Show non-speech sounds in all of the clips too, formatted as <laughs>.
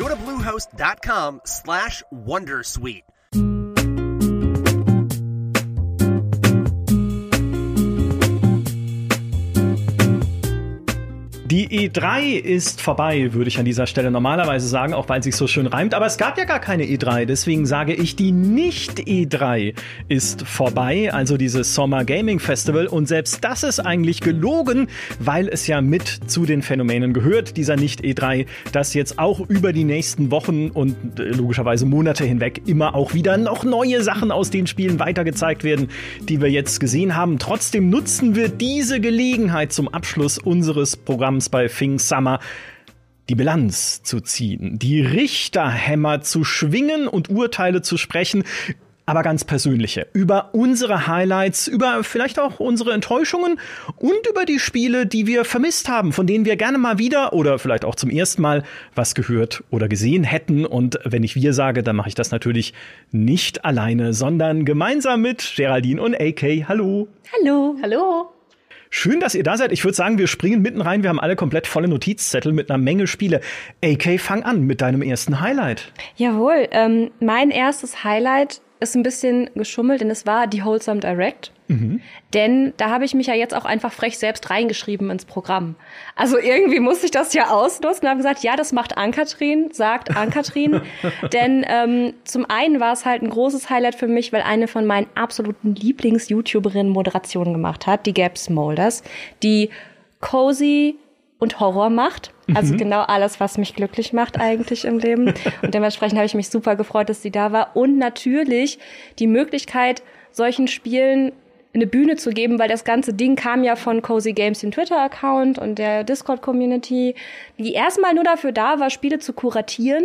Go to bluehost.com slash wondersuite. Die E3 ist vorbei, würde ich an dieser Stelle normalerweise sagen, auch weil es sich so schön reimt. Aber es gab ja gar keine E3, deswegen sage ich, die Nicht-E3 ist vorbei, also dieses Summer Gaming Festival. Und selbst das ist eigentlich gelogen, weil es ja mit zu den Phänomenen gehört, dieser Nicht-E3, dass jetzt auch über die nächsten Wochen und äh, logischerweise Monate hinweg immer auch wieder noch neue Sachen aus den Spielen weitergezeigt werden, die wir jetzt gesehen haben. Trotzdem nutzen wir diese Gelegenheit zum Abschluss unseres Programms bei Fing Summer die Bilanz zu ziehen, die Richterhämmer zu schwingen und Urteile zu sprechen, aber ganz persönliche, über unsere Highlights, über vielleicht auch unsere Enttäuschungen und über die Spiele, die wir vermisst haben, von denen wir gerne mal wieder oder vielleicht auch zum ersten Mal was gehört oder gesehen hätten. Und wenn ich wir sage, dann mache ich das natürlich nicht alleine, sondern gemeinsam mit Geraldine und AK. Hallo. Hallo. Hallo. Schön, dass ihr da seid. Ich würde sagen, wir springen mitten rein. Wir haben alle komplett volle Notizzettel mit einer Menge Spiele. AK, fang an mit deinem ersten Highlight. Jawohl, ähm, mein erstes Highlight ist ein bisschen geschummelt, denn es war die Wholesome Direct. Mhm. Denn da habe ich mich ja jetzt auch einfach frech selbst reingeschrieben ins Programm. Also irgendwie muss ich das ja ausnutzen und habe gesagt, ja, das macht Ankatrin, sagt Ankatrin. <laughs> Denn ähm, zum einen war es halt ein großes Highlight für mich, weil eine von meinen absoluten Lieblings-YouTuberinnen Moderationen gemacht hat, die Gab Smolders, die cozy und Horror macht. Also mhm. genau alles, was mich glücklich macht eigentlich im Leben. Und dementsprechend habe ich mich super gefreut, dass sie da war. Und natürlich die Möglichkeit, solchen Spielen eine Bühne zu geben, weil das ganze Ding kam ja von Cozy Games, dem Twitter-Account und der Discord-Community, die erstmal nur dafür da war, Spiele zu kuratieren,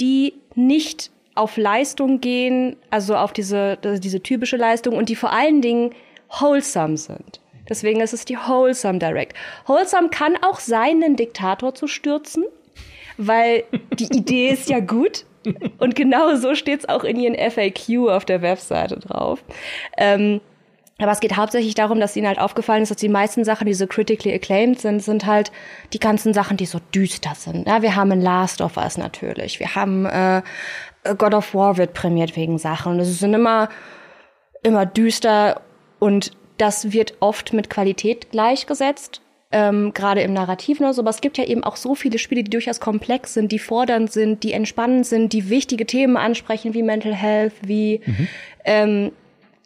die nicht auf Leistung gehen, also auf diese, diese typische Leistung und die vor allen Dingen wholesome sind. Deswegen ist es die Wholesome Direct. Wholesome kann auch sein, einen Diktator zu stürzen, weil die Idee ist ja gut. Und genau so steht es auch in ihren FAQ auf der Webseite drauf. Ähm, aber es geht hauptsächlich darum, dass ihnen halt aufgefallen ist, dass die meisten Sachen, die so critically acclaimed sind, sind halt die ganzen Sachen, die so düster sind. Ja, wir haben ein Last of Us natürlich. Wir haben äh, God of War wird prämiert wegen Sachen. Und es sind immer, immer düster und das wird oft mit Qualität gleichgesetzt. Ähm, gerade im Narrativen oder so, aber es gibt ja eben auch so viele Spiele, die durchaus komplex sind, die fordernd sind, die entspannend sind, die wichtige Themen ansprechen, wie Mental Health, wie mhm. ähm,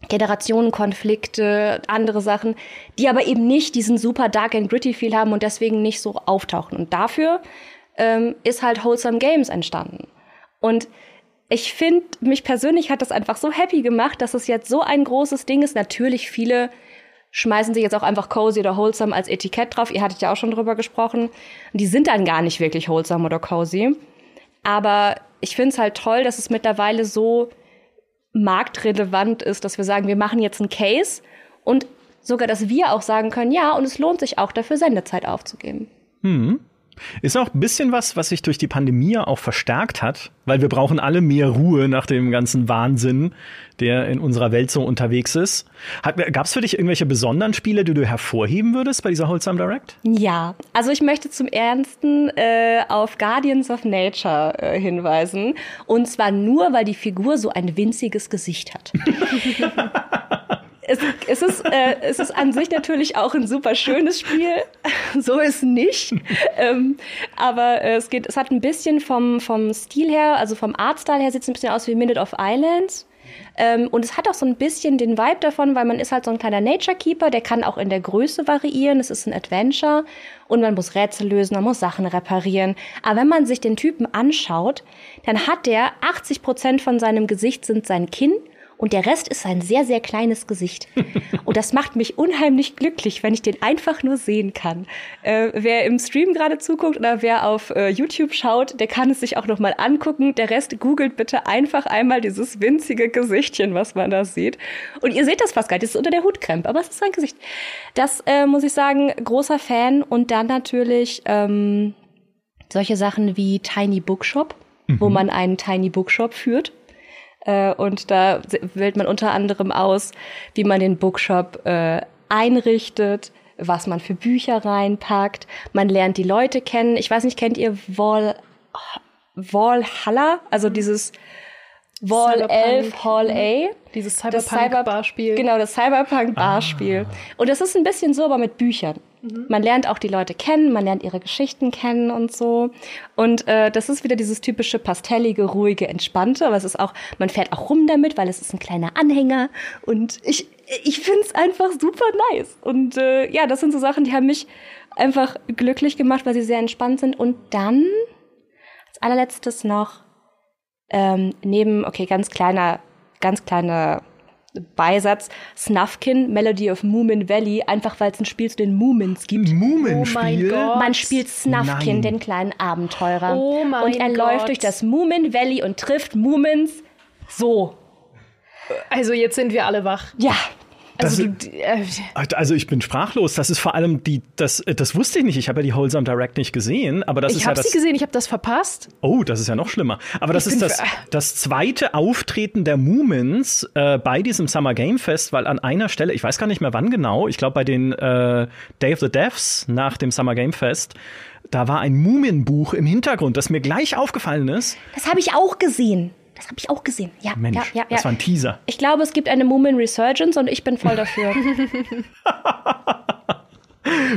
Generationenkonflikte, andere Sachen, die aber eben nicht diesen super dark and gritty Feel haben und deswegen nicht so auftauchen. Und dafür ähm, ist halt Wholesome Games entstanden. Und ich finde, mich persönlich hat das einfach so happy gemacht, dass es jetzt so ein großes Ding ist. Natürlich viele schmeißen sich jetzt auch einfach cozy oder wholesome als Etikett drauf. Ihr hattet ja auch schon drüber gesprochen. Und die sind dann gar nicht wirklich wholesome oder cozy. Aber ich finde es halt toll, dass es mittlerweile so marktrelevant ist, dass wir sagen, wir machen jetzt einen Case und sogar, dass wir auch sagen können, ja, und es lohnt sich auch dafür, Sendezeit aufzugeben. Hm. Ist auch ein bisschen was, was sich durch die Pandemie auch verstärkt hat, weil wir brauchen alle mehr Ruhe nach dem ganzen Wahnsinn, der in unserer Welt so unterwegs ist. Gab es für dich irgendwelche besonderen Spiele, die du hervorheben würdest bei dieser Wholesome Direct? Ja, also ich möchte zum Ernsten äh, auf Guardians of Nature äh, hinweisen. Und zwar nur, weil die Figur so ein winziges Gesicht hat. <laughs> es, es, ist, äh, es ist an sich natürlich auch ein super schönes Spiel. <laughs> so ist nicht. ähm, aber äh, es geht, es hat ein bisschen vom, vom Stil her, also vom Artstyle her sieht es ein bisschen aus wie Minute of Islands. Ähm, und es hat auch so ein bisschen den Vibe davon, weil man ist halt so ein kleiner Nature Keeper, der kann auch in der Größe variieren. Es ist ein Adventure und man muss Rätsel lösen, man muss Sachen reparieren. Aber wenn man sich den Typen anschaut, dann hat der 80 Prozent von seinem Gesicht sind sein Kinn und der Rest ist ein sehr, sehr kleines Gesicht. <laughs> und das macht mich unheimlich glücklich, wenn ich den einfach nur sehen kann. Äh, wer im Stream gerade zuguckt oder wer auf äh, YouTube schaut, der kann es sich auch nochmal angucken. Der Rest googelt bitte einfach einmal dieses winzige Gesichtchen, was man da sieht. Und ihr seht das fast gar nicht, das ist unter der Hutkrempe, aber es ist sein Gesicht. Das äh, muss ich sagen, großer Fan. Und dann natürlich ähm, solche Sachen wie Tiny Bookshop, mhm. wo man einen Tiny Bookshop führt. Äh, und da wählt man unter anderem aus, wie man den Bookshop äh, einrichtet, was man für Bücher reinpackt. Man lernt die Leute kennen. Ich weiß nicht, kennt ihr Wall, Wallhalla? Also dieses Wall 11 Hall A. Dieses Cyberpunk-Barspiel. Genau, das Cyberpunk-Barspiel. Ah. Und das ist ein bisschen so, aber mit Büchern. Mhm. Man lernt auch die Leute kennen, man lernt ihre Geschichten kennen und so. Und äh, das ist wieder dieses typische pastellige, ruhige, entspannte. Aber es ist auch, man fährt auch rum damit, weil es ist ein kleiner Anhänger. Und ich, ich finde es einfach super nice. Und äh, ja, das sind so Sachen, die haben mich einfach glücklich gemacht, weil sie sehr entspannt sind. Und dann, als allerletztes noch, ähm, neben, okay, ganz kleiner, ganz kleiner Beisatz Snuffkin, Melody of Moomin Valley, einfach weil es ein Spiel zu den Moomins gibt. Moomin-Spiel? Oh Man spielt Snuffkin, Nein. den kleinen Abenteurer. Oh mein und er Gott. läuft durch das Moomin Valley und trifft Moomins so. Also jetzt sind wir alle wach. Ja, also, du, äh, also ich bin sprachlos. Das ist vor allem die, das, das wusste ich nicht. Ich habe ja die Wholesome Direct nicht gesehen, aber das ich ist ja das. Ich habe sie gesehen, ich habe das verpasst. Oh, das ist ja noch schlimmer. Aber das ich ist das, das zweite Auftreten der Moomins äh, bei diesem Summer Game Fest, weil an einer Stelle, ich weiß gar nicht mehr wann genau, ich glaube bei den äh, Day of the Deaths nach dem Summer Game Fest, da war ein Moomin-Buch im Hintergrund, das mir gleich aufgefallen ist. Das habe ich auch gesehen. Das habe ich auch gesehen. Ja, Mensch, ja, ja, ja. das war ein Teaser. Ich glaube, es gibt eine Moomin Resurgence und ich bin voll dafür. <laughs> <laughs>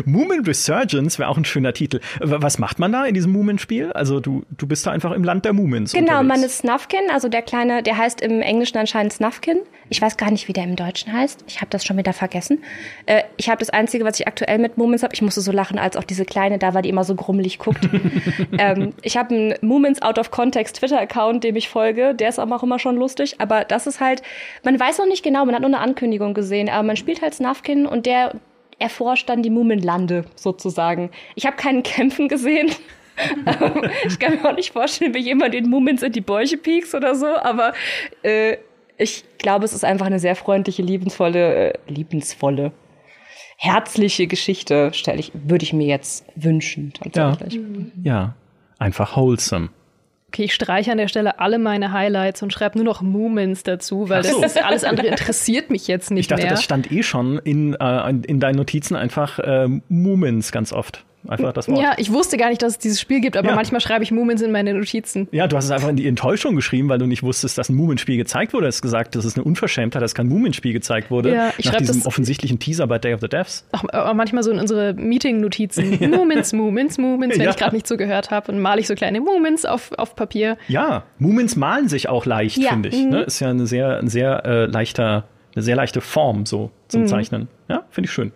Moomin Resurgence wäre auch ein schöner Titel. Was macht man da in diesem Moomin-Spiel? Also du, du bist da einfach im Land der Moomins. Genau, unterwegs. man ist Snuffkin, also der kleine, der heißt im Englischen anscheinend Snuffkin. Ich weiß gar nicht, wie der im Deutschen heißt. Ich habe das schon wieder vergessen. Äh, ich habe das Einzige, was ich aktuell mit Moomins habe, ich musste so lachen, als auch diese Kleine da war, die immer so grummelig guckt. <laughs> ähm, ich habe einen Moomins Out of Context Twitter-Account, dem ich folge. Der ist auch immer schon lustig. Aber das ist halt, man weiß noch nicht genau, man hat nur eine Ankündigung gesehen, aber man spielt halt Snuffkin und der erforscht dann die Mumenlande sozusagen. Ich habe keinen Kämpfen gesehen. <laughs> ich kann mir auch nicht vorstellen, wie jemand den Mumens in die Bäuche piekst oder so, aber äh, ich glaube, es ist einfach eine sehr freundliche, liebensvolle, äh, liebensvolle, herzliche Geschichte, stelle ich, würde ich mir jetzt wünschen, tatsächlich. Ja, ja. einfach wholesome. Okay, ich streiche an der Stelle alle meine Highlights und schreibe nur noch Moments dazu, weil so. das ist, alles andere interessiert mich jetzt nicht mehr. Ich dachte, mehr. das stand eh schon in, äh, in deinen Notizen einfach äh, Moments ganz oft. Einfach das Wort. Ja, ich wusste gar nicht, dass es dieses Spiel gibt, aber ja. manchmal schreibe ich Moomins in meine Notizen. Ja, du hast es einfach in die Enttäuschung geschrieben, weil du nicht wusstest, dass ein Moomin-Spiel gezeigt wurde. Du hast gesagt, das ist eine Unverschämtheit, dass kein Moomin-Spiel gezeigt wurde. Ja, ich nach diesem offensichtlichen Teaser bei Day of the Devs. Auch, auch manchmal so in unsere Meeting-Notizen. <laughs> Ja. Moomins, Moomins, Moomins, wenn ja. ich gerade nicht zugehört habe. Und male ich so kleine Moomins auf, auf Papier. Ja, Moomins malen sich auch leicht, finde ich. Mhm. Ne? Ist ja eine sehr, ein sehr äh, leichter, eine sehr leichte Form so zum mhm. Zeichnen. Ja, finde ich schön.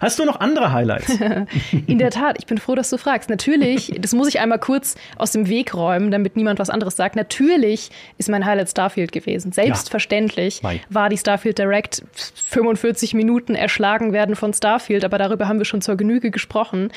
Hast du noch andere Highlights? <laughs> In der Tat, ich bin froh, dass du fragst. Natürlich, das muss ich einmal kurz aus dem Weg räumen, damit niemand was anderes sagt. Natürlich ist mein Highlight Starfield gewesen. Selbstverständlich ja. war die Starfield Direct 45 Minuten erschlagen werden von Starfield, aber darüber haben wir schon zur Genüge gesprochen.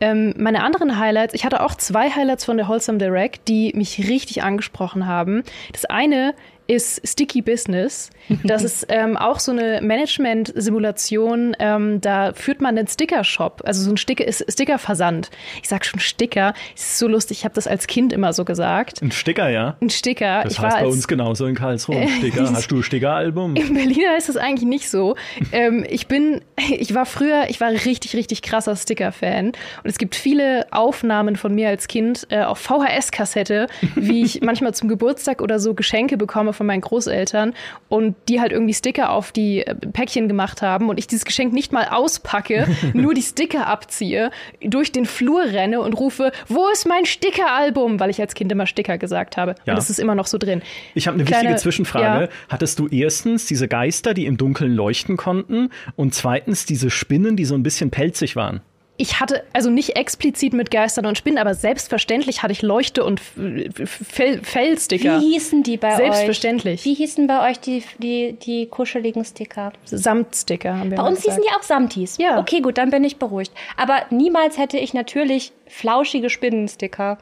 Ähm, meine anderen Highlights, ich hatte auch zwei Highlights von der Wholesome Direct, die mich richtig angesprochen haben. Das eine ist Sticky Business. Das ist ähm, auch so eine Management-Simulation. Ähm, da führt man einen Sticker-Shop, also so ein Sticker Sticker-Versand. Ich sag schon Sticker. Ist so lustig. Ich habe das als Kind immer so gesagt. Ein Sticker, ja. Ein Sticker. Das ich heißt bei uns genauso in Karlsruhe. Ein <laughs> Sticker. Hast du ein Sticker-Album? In Berlin heißt das eigentlich nicht so. ähm, ich bin, <laughs> ich war früher, ich war richtig, richtig krasser Sticker-Fan. Und es gibt viele Aufnahmen von mir als Kind äh, auf VHS-Kassette, wie ich <laughs> manchmal zum Geburtstag oder so Geschenke bekomme von meinen Großeltern und die halt irgendwie Sticker auf die äh, Päckchen gemacht haben und ich dieses Geschenk nicht mal auspacke, <laughs> nur die Sticker abziehe, durch den Flur renne und rufe, wo ist mein Stickeralbum? Weil ich als Kind immer Sticker gesagt habe. Ja. Und das ist immer noch so drin. Ich habe eine Kleine, wichtige Zwischenfrage. Ja. Hattest du erstens diese Geister, die im Dunkeln leuchten konnten und zweitens diese Spinnen, die so ein bisschen pelzig waren? Ich hatte, also nicht explizit mit Geistern und Spinnen, aber selbstverständlich hatte ich Leuchte- und Fell Fellsticker. Wie hießen die bei selbstverständlich. euch? Selbstverständlich. Wie hießen bei euch die, die, die kuscheligen Sticker? Samtsticker haben wir Bei uns gesagt. hießen die auch Samtis. Ja. Okay, gut, dann bin ich beruhigt. Aber niemals hätte ich natürlich flauschige Spinnensticker.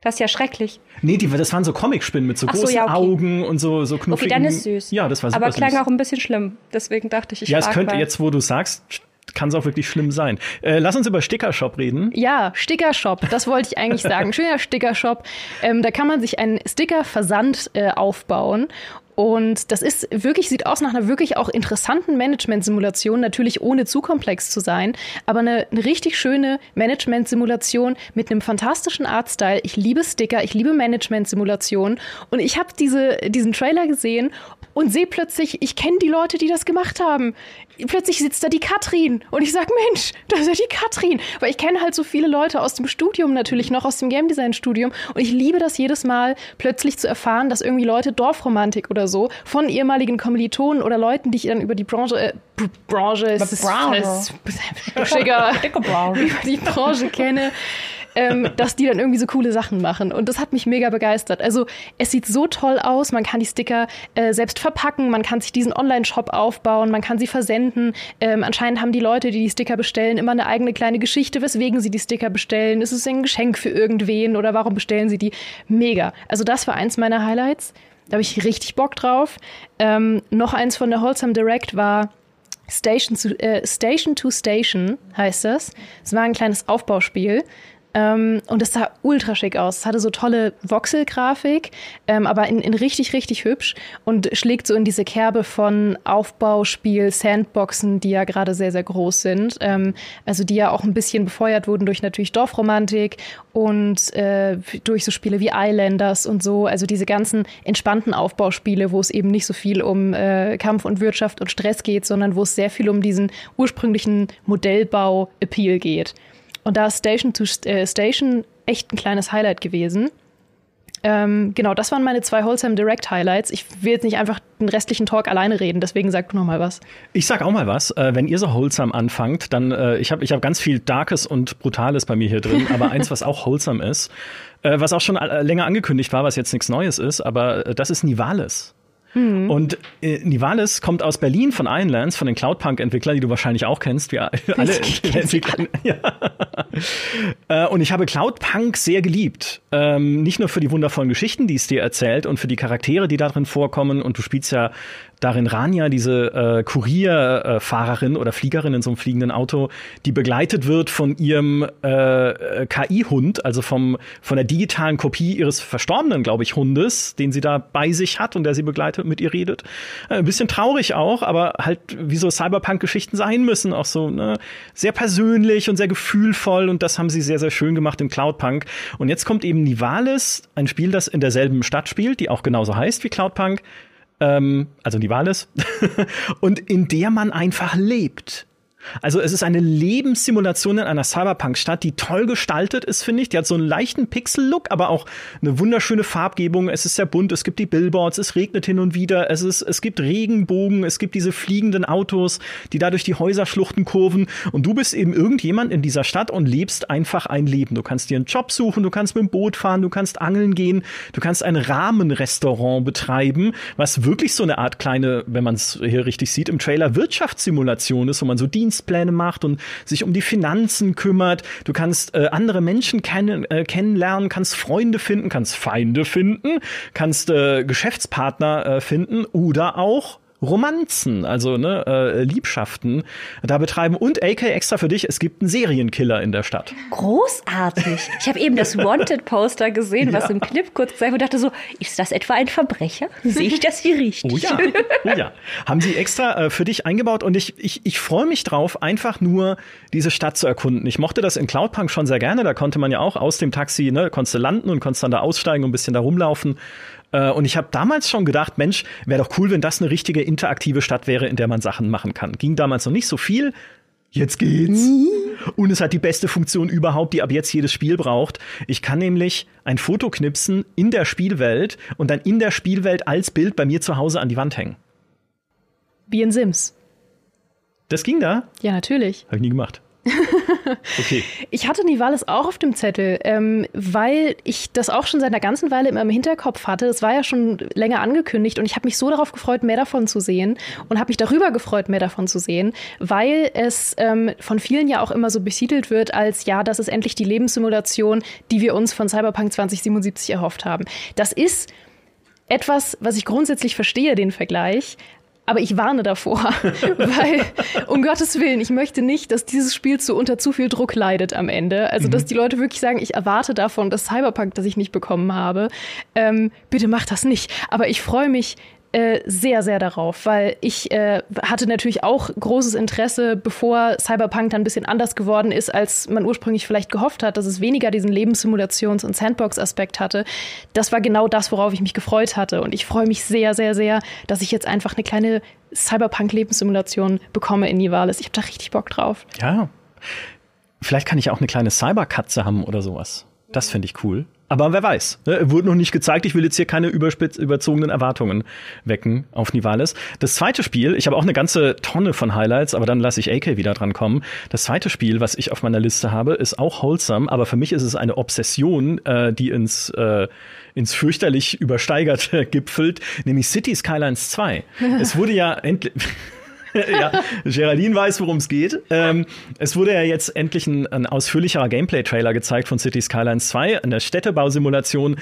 Das ist ja schrecklich. Nee, die, das waren so Comic-Spinnen mit so Ach großen so, ja, okay. Augen und so, so knuffigen. Okay, dann ist süß. Ja, das war super Aber klang süß. auch ein bisschen schlimm. Deswegen dachte ich, ich Ja, es könnte mal. jetzt, wo du sagst, kann es auch wirklich schlimm sein. Äh, lass uns über Stickershop reden. Ja, Stickershop, das wollte ich eigentlich sagen. Schöner Stickershop. Ähm, da kann man sich einen Stickerversand äh, aufbauen. Und das ist wirklich, sieht aus nach einer wirklich auch interessanten Management-Simulation, natürlich ohne zu komplex zu sein, aber eine, eine richtig schöne Management-Simulation mit einem fantastischen Artstyle. Ich liebe Sticker, ich liebe Management-Simulationen und ich habe diese, diesen Trailer gesehen und sehe plötzlich, ich kenne die Leute, die das gemacht haben. Plötzlich sitzt da die Katrin und ich sag, Mensch, da ist ja die Katrin. Weil ich kenne halt so viele Leute aus dem Studium natürlich noch, aus dem Game Design Studium und ich liebe das jedes Mal, plötzlich zu erfahren, dass irgendwie Leute Dorfromantik oder so von ehemaligen Kommilitonen oder Leuten, die ich dann über die Branche, äh, <laughs> Branche, über die Branche kenne, ähm, dass die dann irgendwie so coole Sachen machen. Und das hat mich mega begeistert. Also es sieht so toll aus, man kann die Sticker äh, selbst verpacken, man kann sich diesen Online-Shop aufbauen, man kann sie versenden. Ähm, anscheinend haben die Leute, die die Sticker bestellen, immer eine eigene kleine Geschichte, weswegen sie die Sticker bestellen. Ist es ein Geschenk für irgendwen oder warum bestellen sie die? Mega. Also das war eins meiner Highlights. Da habe ich richtig Bock drauf. Ähm, noch eins von der Wholesome Direct war Station to, äh, Station to Station heißt das. Es war ein kleines Aufbauspiel. Ähm, und es sah ultra schick aus. Es hatte so tolle Voxel-Grafik, ähm, aber in, in, richtig, richtig hübsch und schlägt so in diese Kerbe von Aufbauspiel, Sandboxen, die ja gerade sehr, sehr groß sind. Ähm, also die ja auch ein bisschen befeuert wurden durch natürlich Dorfromantik und äh, durch so Spiele wie Islanders und so. Also diese ganzen entspannten Aufbauspiele, wo es eben nicht so viel um äh, Kampf und Wirtschaft und Stress geht, sondern wo es sehr viel um diesen ursprünglichen Modellbau-Appeal geht. Und da ist Station to äh, Station echt ein kleines Highlight gewesen. Ähm, genau, das waren meine zwei Wholesome Direct Highlights. Ich will jetzt nicht einfach den restlichen Talk alleine reden, deswegen sag du noch mal was. Ich sag auch mal was. Äh, wenn ihr so Wholesome anfangt, dann äh, ich habe ich hab ganz viel Darkes und Brutales bei mir hier drin, aber eins, was auch Wholesome ist, äh, was auch schon äh, länger angekündigt war, was jetzt nichts Neues ist, aber äh, das ist Nivales. Mhm. Und äh, Nivalis kommt aus Berlin von Ironlands, von den Cloudpunk-Entwicklern, die du wahrscheinlich auch kennst, wie alle Entwickler. <laughs> Ja. Äh, und ich habe Cloudpunk sehr geliebt. Ähm, nicht nur für die wundervollen Geschichten, die es dir erzählt und für die Charaktere, die darin vorkommen. Und du spielst ja darin Rania, diese äh, Kurierfahrerin oder Fliegerin in so einem fliegenden Auto, die begleitet wird von ihrem äh, KI-Hund, also vom, von der digitalen Kopie ihres verstorbenen, glaube ich, Hundes, den sie da bei sich hat und der sie begleitet mit ihr redet. Äh, ein bisschen traurig auch, aber halt wie so Cyberpunk-Geschichten sein müssen, auch so ne, sehr persönlich und sehr gefühlvoll und das haben sie sehr, sehr schön gemacht im Cloudpunk. Und jetzt kommt eben Nivalis, ein Spiel, das in derselben Stadt spielt, die auch genauso heißt wie Cloudpunk, ähm, also die Wahl ist, <laughs> und in der man einfach lebt. Also es ist eine Lebenssimulation in einer Cyberpunk-Stadt, die toll gestaltet ist, finde ich. Die hat so einen leichten Pixel-Look, aber auch eine wunderschöne Farbgebung. Es ist sehr bunt, es gibt die Billboards, es regnet hin und wieder, es, ist, es gibt Regenbogen, es gibt diese fliegenden Autos, die da durch die Häuserschluchten kurven. Und du bist eben irgendjemand in dieser Stadt und lebst einfach ein Leben. Du kannst dir einen Job suchen, du kannst mit dem Boot fahren, du kannst angeln gehen, du kannst ein Rahmenrestaurant betreiben, was wirklich so eine Art kleine, wenn man es hier richtig sieht, im Trailer Wirtschaftssimulation ist, wo man so Dienst Dienstpläne macht und sich um die Finanzen kümmert. Du kannst äh, andere Menschen kennen, äh, kennenlernen, kannst Freunde finden, kannst Feinde finden, kannst äh, Geschäftspartner äh, finden oder auch Romanzen, also ne, äh, Liebschaften da betreiben. Und AK extra für dich, es gibt einen Serienkiller in der Stadt. Großartig. Ich habe eben das Wanted-Poster gesehen, was ja. im Clip kurz gesagt und dachte so, ist das etwa ein Verbrecher? Sehe ich das hier richtig? Oh ja, oh ja. Haben sie extra äh, für dich eingebaut und ich, ich, ich freue mich drauf, einfach nur diese Stadt zu erkunden. Ich mochte das in Cloudpunk schon sehr gerne, da konnte man ja auch aus dem Taxi, ne, konntest landen und konntest dann da aussteigen und ein bisschen da rumlaufen. Äh, und ich habe damals schon gedacht, Mensch, wäre doch cool, wenn das eine richtige interaktive Stadt wäre, in der man Sachen machen kann. Ging damals noch nicht so viel. Jetzt geht's. Und es hat die beste Funktion überhaupt, die ab jetzt jedes Spiel braucht. Ich kann nämlich ein Foto knipsen in der Spielwelt und dann in der Spielwelt als Bild bei mir zu Hause an die Wand hängen. Wie in Sims. Das ging da? Ja, natürlich. Habe ich nie gemacht. Okay. <laughs> Ich hatte Nivalis auch auf dem Zettel, ähm, weil ich das auch schon seit einer ganzen Weile immer im Hinterkopf hatte. Es war ja schon länger angekündigt und ich habe mich so darauf gefreut, mehr davon zu sehen und habe mich darüber gefreut, mehr davon zu sehen, weil es ähm, von vielen ja auch immer so besiedelt wird als, ja, das ist endlich die Lebenssimulation, die wir uns von Cyberpunk 2077 erhofft haben. Das ist etwas, was ich grundsätzlich verstehe, den Vergleich. Aber ich warne davor, <laughs> weil um Gottes Willen, ich möchte nicht, dass dieses Spiel zu unter zu viel Druck leidet am Ende. Also, mhm. dass die Leute wirklich sagen, ich erwarte davon das Cyberpunk, das ich nicht bekommen habe. Ähm, bitte mach das nicht. Aber ich freue mich äh, sehr, sehr darauf, weil ich äh, hatte natürlich auch großes Interesse, bevor Cyberpunk dann ein bisschen anders geworden ist, als man ursprünglich vielleicht gehofft hat, dass es weniger diesen Lebenssimulations- und Sandbox-Aspekt hatte. Das war genau das, worauf ich mich gefreut hatte. Und ich freue mich sehr, sehr, sehr, dass ich jetzt einfach eine kleine Cyberpunk-Lebenssimulation bekomme in Nivalis. Ich habe da richtig Bock drauf. Ja. Vielleicht kann ich auch eine kleine Cyberkatze haben oder sowas. Das finde ich cool. Aber wer weiß, ne? wurde noch nicht gezeigt. Ich will jetzt hier keine überspitz überzogenen Erwartungen wecken auf Nivales. Das zweite Spiel, ich habe auch eine ganze Tonne von Highlights, aber dann lasse ich AK wieder dran kommen. Das zweite Spiel, was ich auf meiner Liste habe, ist auch wholesome, aber für mich ist es eine Obsession, äh, die ins äh, ins fürchterlich übersteigerte <laughs> gipfelt, nämlich City Skylines 2. es wurde ja endlich <laughs> ja, Geraldine weiß, worum es geht. Ähm, es wurde ja jetzt endlich ein, ein ausführlicherer Gameplay-Trailer gezeigt von City Skylines 2, eine Städtebausimulation.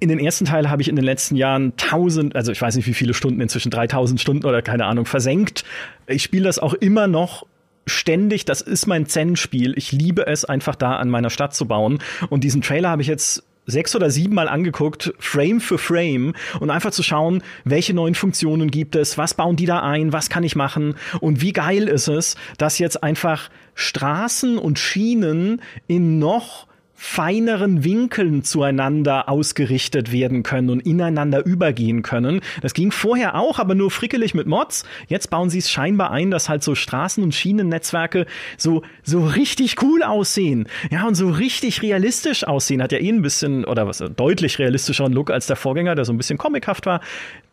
In den ersten Teil habe ich in den letzten Jahren tausend, also ich weiß nicht wie viele Stunden, inzwischen 3000 Stunden oder keine Ahnung, versenkt. Ich spiele das auch immer noch ständig, das ist mein Zen-Spiel. Ich liebe es, einfach da an meiner Stadt zu bauen. Und diesen Trailer habe ich jetzt sechs oder sieben Mal angeguckt, Frame für Frame, und einfach zu schauen, welche neuen Funktionen gibt es, was bauen die da ein, was kann ich machen und wie geil ist es, dass jetzt einfach Straßen und Schienen in noch feineren Winkeln zueinander ausgerichtet werden können und ineinander übergehen können. Das ging vorher auch, aber nur frickelig mit Mods. Jetzt bauen sie es scheinbar ein, dass halt so Straßen- und Schienennetzwerke so, so richtig cool aussehen. Ja, und so richtig realistisch aussehen. Hat ja eh ein bisschen, oder was, deutlich realistischeren Look als der Vorgänger, der so ein bisschen comichaft war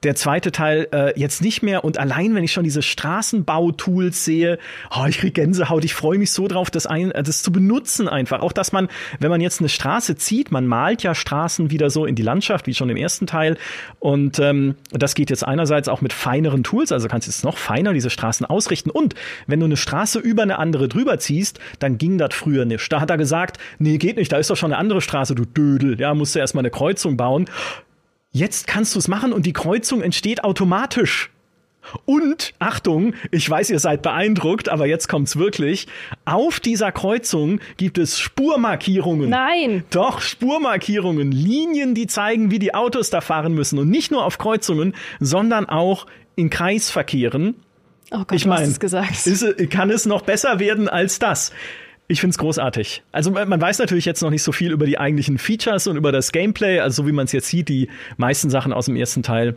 der zweite Teil äh, jetzt nicht mehr. Und allein, wenn ich schon diese Straßenbautools sehe, oh, ich krieg Gänsehaut, ich freue mich so drauf, das, ein, äh, das zu benutzen einfach. Auch, dass man, wenn man jetzt eine Straße zieht, man malt ja Straßen wieder so in die Landschaft, wie schon im ersten Teil. Und ähm, das geht jetzt einerseits auch mit feineren Tools, also kannst du jetzt noch feiner diese Straßen ausrichten. Und wenn du eine Straße über eine andere drüber ziehst, dann ging das früher nicht. Da hat er gesagt, nee, geht nicht, da ist doch schon eine andere Straße, du Dödel. Ja, musst du erstmal eine Kreuzung bauen. Jetzt kannst du es machen und die Kreuzung entsteht automatisch. Und, Achtung, ich weiß, ihr seid beeindruckt, aber jetzt kommt's wirklich. Auf dieser Kreuzung gibt es Spurmarkierungen. Nein. Doch, Spurmarkierungen. Linien, die zeigen, wie die Autos da fahren müssen. Und nicht nur auf Kreuzungen, sondern auch in Kreisverkehren. Oh Gott, ich mein, du hast es gesagt. Ist, kann es noch besser werden als das? Ich finde es großartig. Also man weiß natürlich jetzt noch nicht so viel über die eigentlichen Features und über das Gameplay. Also so wie man es jetzt sieht, die meisten Sachen aus dem ersten Teil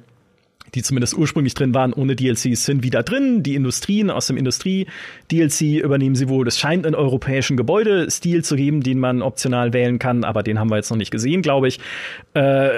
die zumindest ursprünglich drin waren, ohne DLCs, sind wieder drin. Die Industrien aus dem Industrie-DLC übernehmen sie wohl. Es scheint einen europäischen Gebäudestil zu geben, den man optional wählen kann, aber den haben wir jetzt noch nicht gesehen, glaube ich. Äh,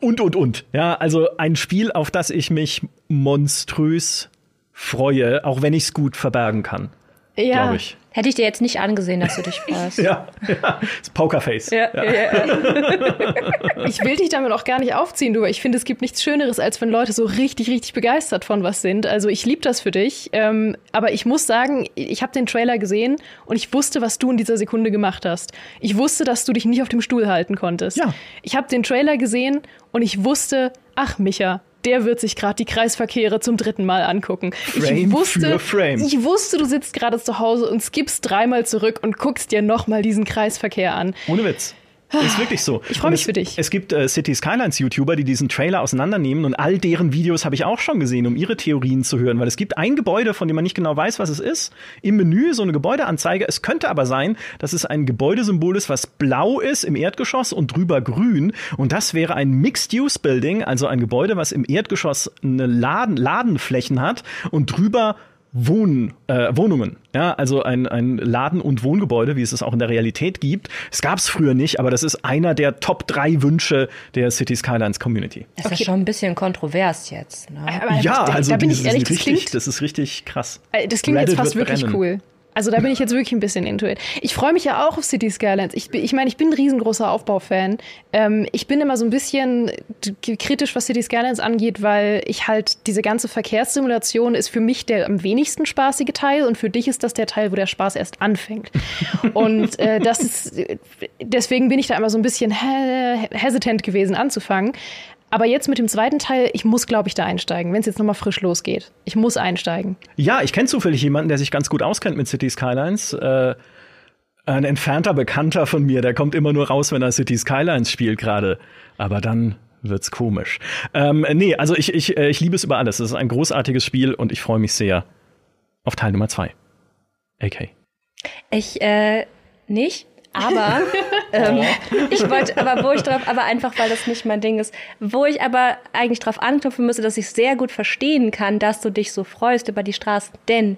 und, und, und. Ja, also ein Spiel, auf das ich mich monströs freue, auch wenn ich es gut verbergen kann. Ja. Glaube ich. Hätte ich dir jetzt nicht angesehen, dass du dich <laughs> freust. ja, ja, das Pokerface. Ja, ja. ja, <laughs> ich will dich damit auch gar nicht aufziehen, du. Ich finde, es gibt nichts Schöneres, als wenn Leute so richtig, richtig begeistert von was sind. Also ich liebe das für dich. Ähm, aber ich muss sagen, ich habe den Trailer gesehen und ich wusste, was du in dieser Sekunde gemacht hast. Ich wusste, dass du dich nicht auf dem Stuhl halten konntest. Ja. Ich habe den Trailer gesehen und ich wusste, ach Micha, der wird sich gerade die Kreisverkehre zum dritten Mal angucken. Frame ich wusste, ich wusste, du sitzt gerade zu Hause und skippst dreimal zurück und guckst dir nochmal diesen Kreisverkehr an. Ohne Witz. Ist wirklich so. Ich freue mich es, für dich. Es gibt äh, City Skylines YouTuber, die diesen Trailer auseinandernehmen und all deren Videos habe ich auch schon gesehen, um ihre Theorien zu hören, weil es gibt ein Gebäude, von dem man nicht genau weiß, was es ist. Im Menü so eine Gebäudeanzeige. Es könnte aber sein, dass es ein Gebäudesymbol ist, was blau ist im Erdgeschoss und drüber grün. Und das wäre ein Mixed-Use-Building, also ein Gebäude, was im Erdgeschoss eine Laden, Ladenflächen hat und drüber Wohn, äh, Wohnungen. Ja, also ein, ein Laden- und Wohngebäude, wie es es auch in der Realität gibt. Es gab es früher nicht, aber das ist einer der Top drei Wünsche der City Skylines Community. Das okay. ist schon ein bisschen kontrovers jetzt. Ne? ja, also da bin ich ehrlich, das, richtig, das ist richtig krass. Äh, das klingt Reddit jetzt fast wirklich brennen. cool. Also da bin ich jetzt wirklich ein bisschen into. Ich freue mich ja auch auf City Skylines. Ich, ich meine, ich bin ein riesengroßer Aufbaufan. Ähm, ich bin immer so ein bisschen kritisch, was City Skylines angeht, weil ich halt diese ganze Verkehrssimulation ist für mich der am wenigsten spaßige Teil und für dich ist das der Teil, wo der Spaß erst anfängt. und äh, das ist deswegen bin ich da immer so ein bisschen hesitant gewesen anzufangen. Aber jetzt mit dem zweiten Teil, ich muss, glaube ich, da einsteigen, wenn es jetzt nochmal frisch losgeht. Ich muss einsteigen. Ja, ich kenne zufällig jemanden, der sich ganz gut auskennt mit City Skylines. Äh, ein entfernter Bekannter von mir, der kommt immer nur raus, wenn er City Skylines spielt gerade. Aber dann wird's komisch. Ähm, nee, also ich, ich, äh, ich liebe es über alles. Es ist ein großartiges Spiel und ich freue mich sehr auf Teil Nummer zwei. AK. Ich, äh, nicht. Aber <laughs> ähm, <laughs> ich wollte, aber wo ich drauf, aber einfach weil das nicht mein Ding ist, wo ich aber eigentlich drauf anknüpfen müsste, dass ich sehr gut verstehen kann, dass du dich so freust über die Straßen. Denn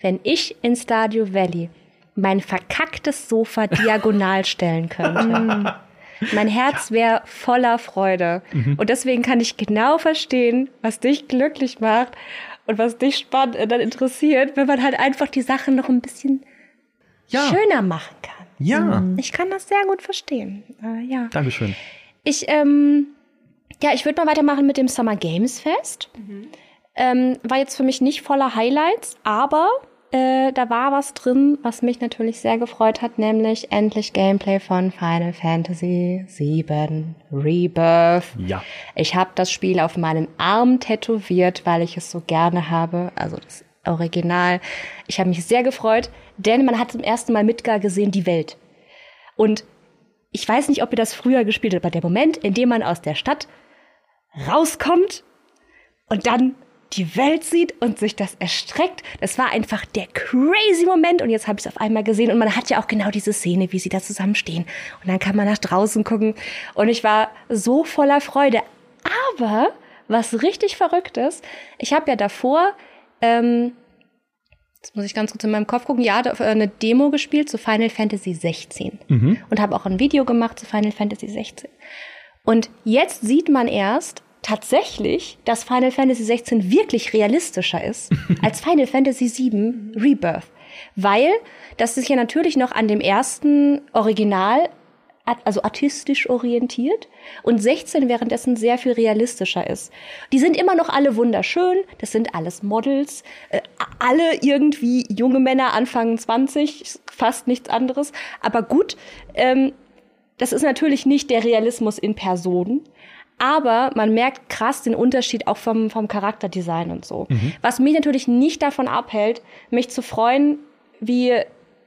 wenn ich in Stadio Valley mein verkacktes Sofa <laughs> diagonal stellen könnte. Mein Herz wäre voller Freude. Mhm. Und deswegen kann ich genau verstehen, was dich glücklich macht und was dich spannend und dann interessiert, wenn man halt einfach die Sachen noch ein bisschen ja. schöner machen kann. Ja. Mhm. Ich kann das sehr gut verstehen. Äh, ja. Dankeschön. Ich, ähm, ja, ich würde mal weitermachen mit dem Summer Games Fest. Mhm. Ähm, war jetzt für mich nicht voller Highlights, aber äh, da war was drin, was mich natürlich sehr gefreut hat, nämlich endlich Gameplay von Final Fantasy VII Rebirth. Ja. Ich habe das Spiel auf meinen Arm tätowiert, weil ich es so gerne habe. Also das Original. Ich habe mich sehr gefreut, denn man hat zum ersten Mal Midgar gesehen, die Welt. Und ich weiß nicht, ob ihr das früher gespielt habt, aber der Moment, in dem man aus der Stadt rauskommt und dann die Welt sieht und sich das erstreckt, das war einfach der crazy Moment und jetzt habe ich es auf einmal gesehen und man hat ja auch genau diese Szene, wie sie da zusammenstehen und dann kann man nach draußen gucken und ich war so voller Freude. Aber was richtig verrückt ist, ich habe ja davor ähm, Jetzt muss ich ganz kurz in meinem Kopf gucken. Ja, äh, eine Demo gespielt zu Final Fantasy 16 mhm. und habe auch ein Video gemacht zu Final Fantasy 16. Und jetzt sieht man erst tatsächlich, dass Final Fantasy 16 wirklich realistischer ist <laughs> als Final Fantasy 7 Rebirth, weil das sich ja natürlich noch an dem ersten Original also artistisch orientiert und 16 währenddessen sehr viel realistischer ist. Die sind immer noch alle wunderschön, das sind alles Models, äh, alle irgendwie junge Männer Anfang 20, fast nichts anderes, aber gut, ähm, das ist natürlich nicht der Realismus in Person, aber man merkt krass den Unterschied auch vom, vom Charakterdesign und so. Mhm. Was mich natürlich nicht davon abhält, mich zu freuen, wie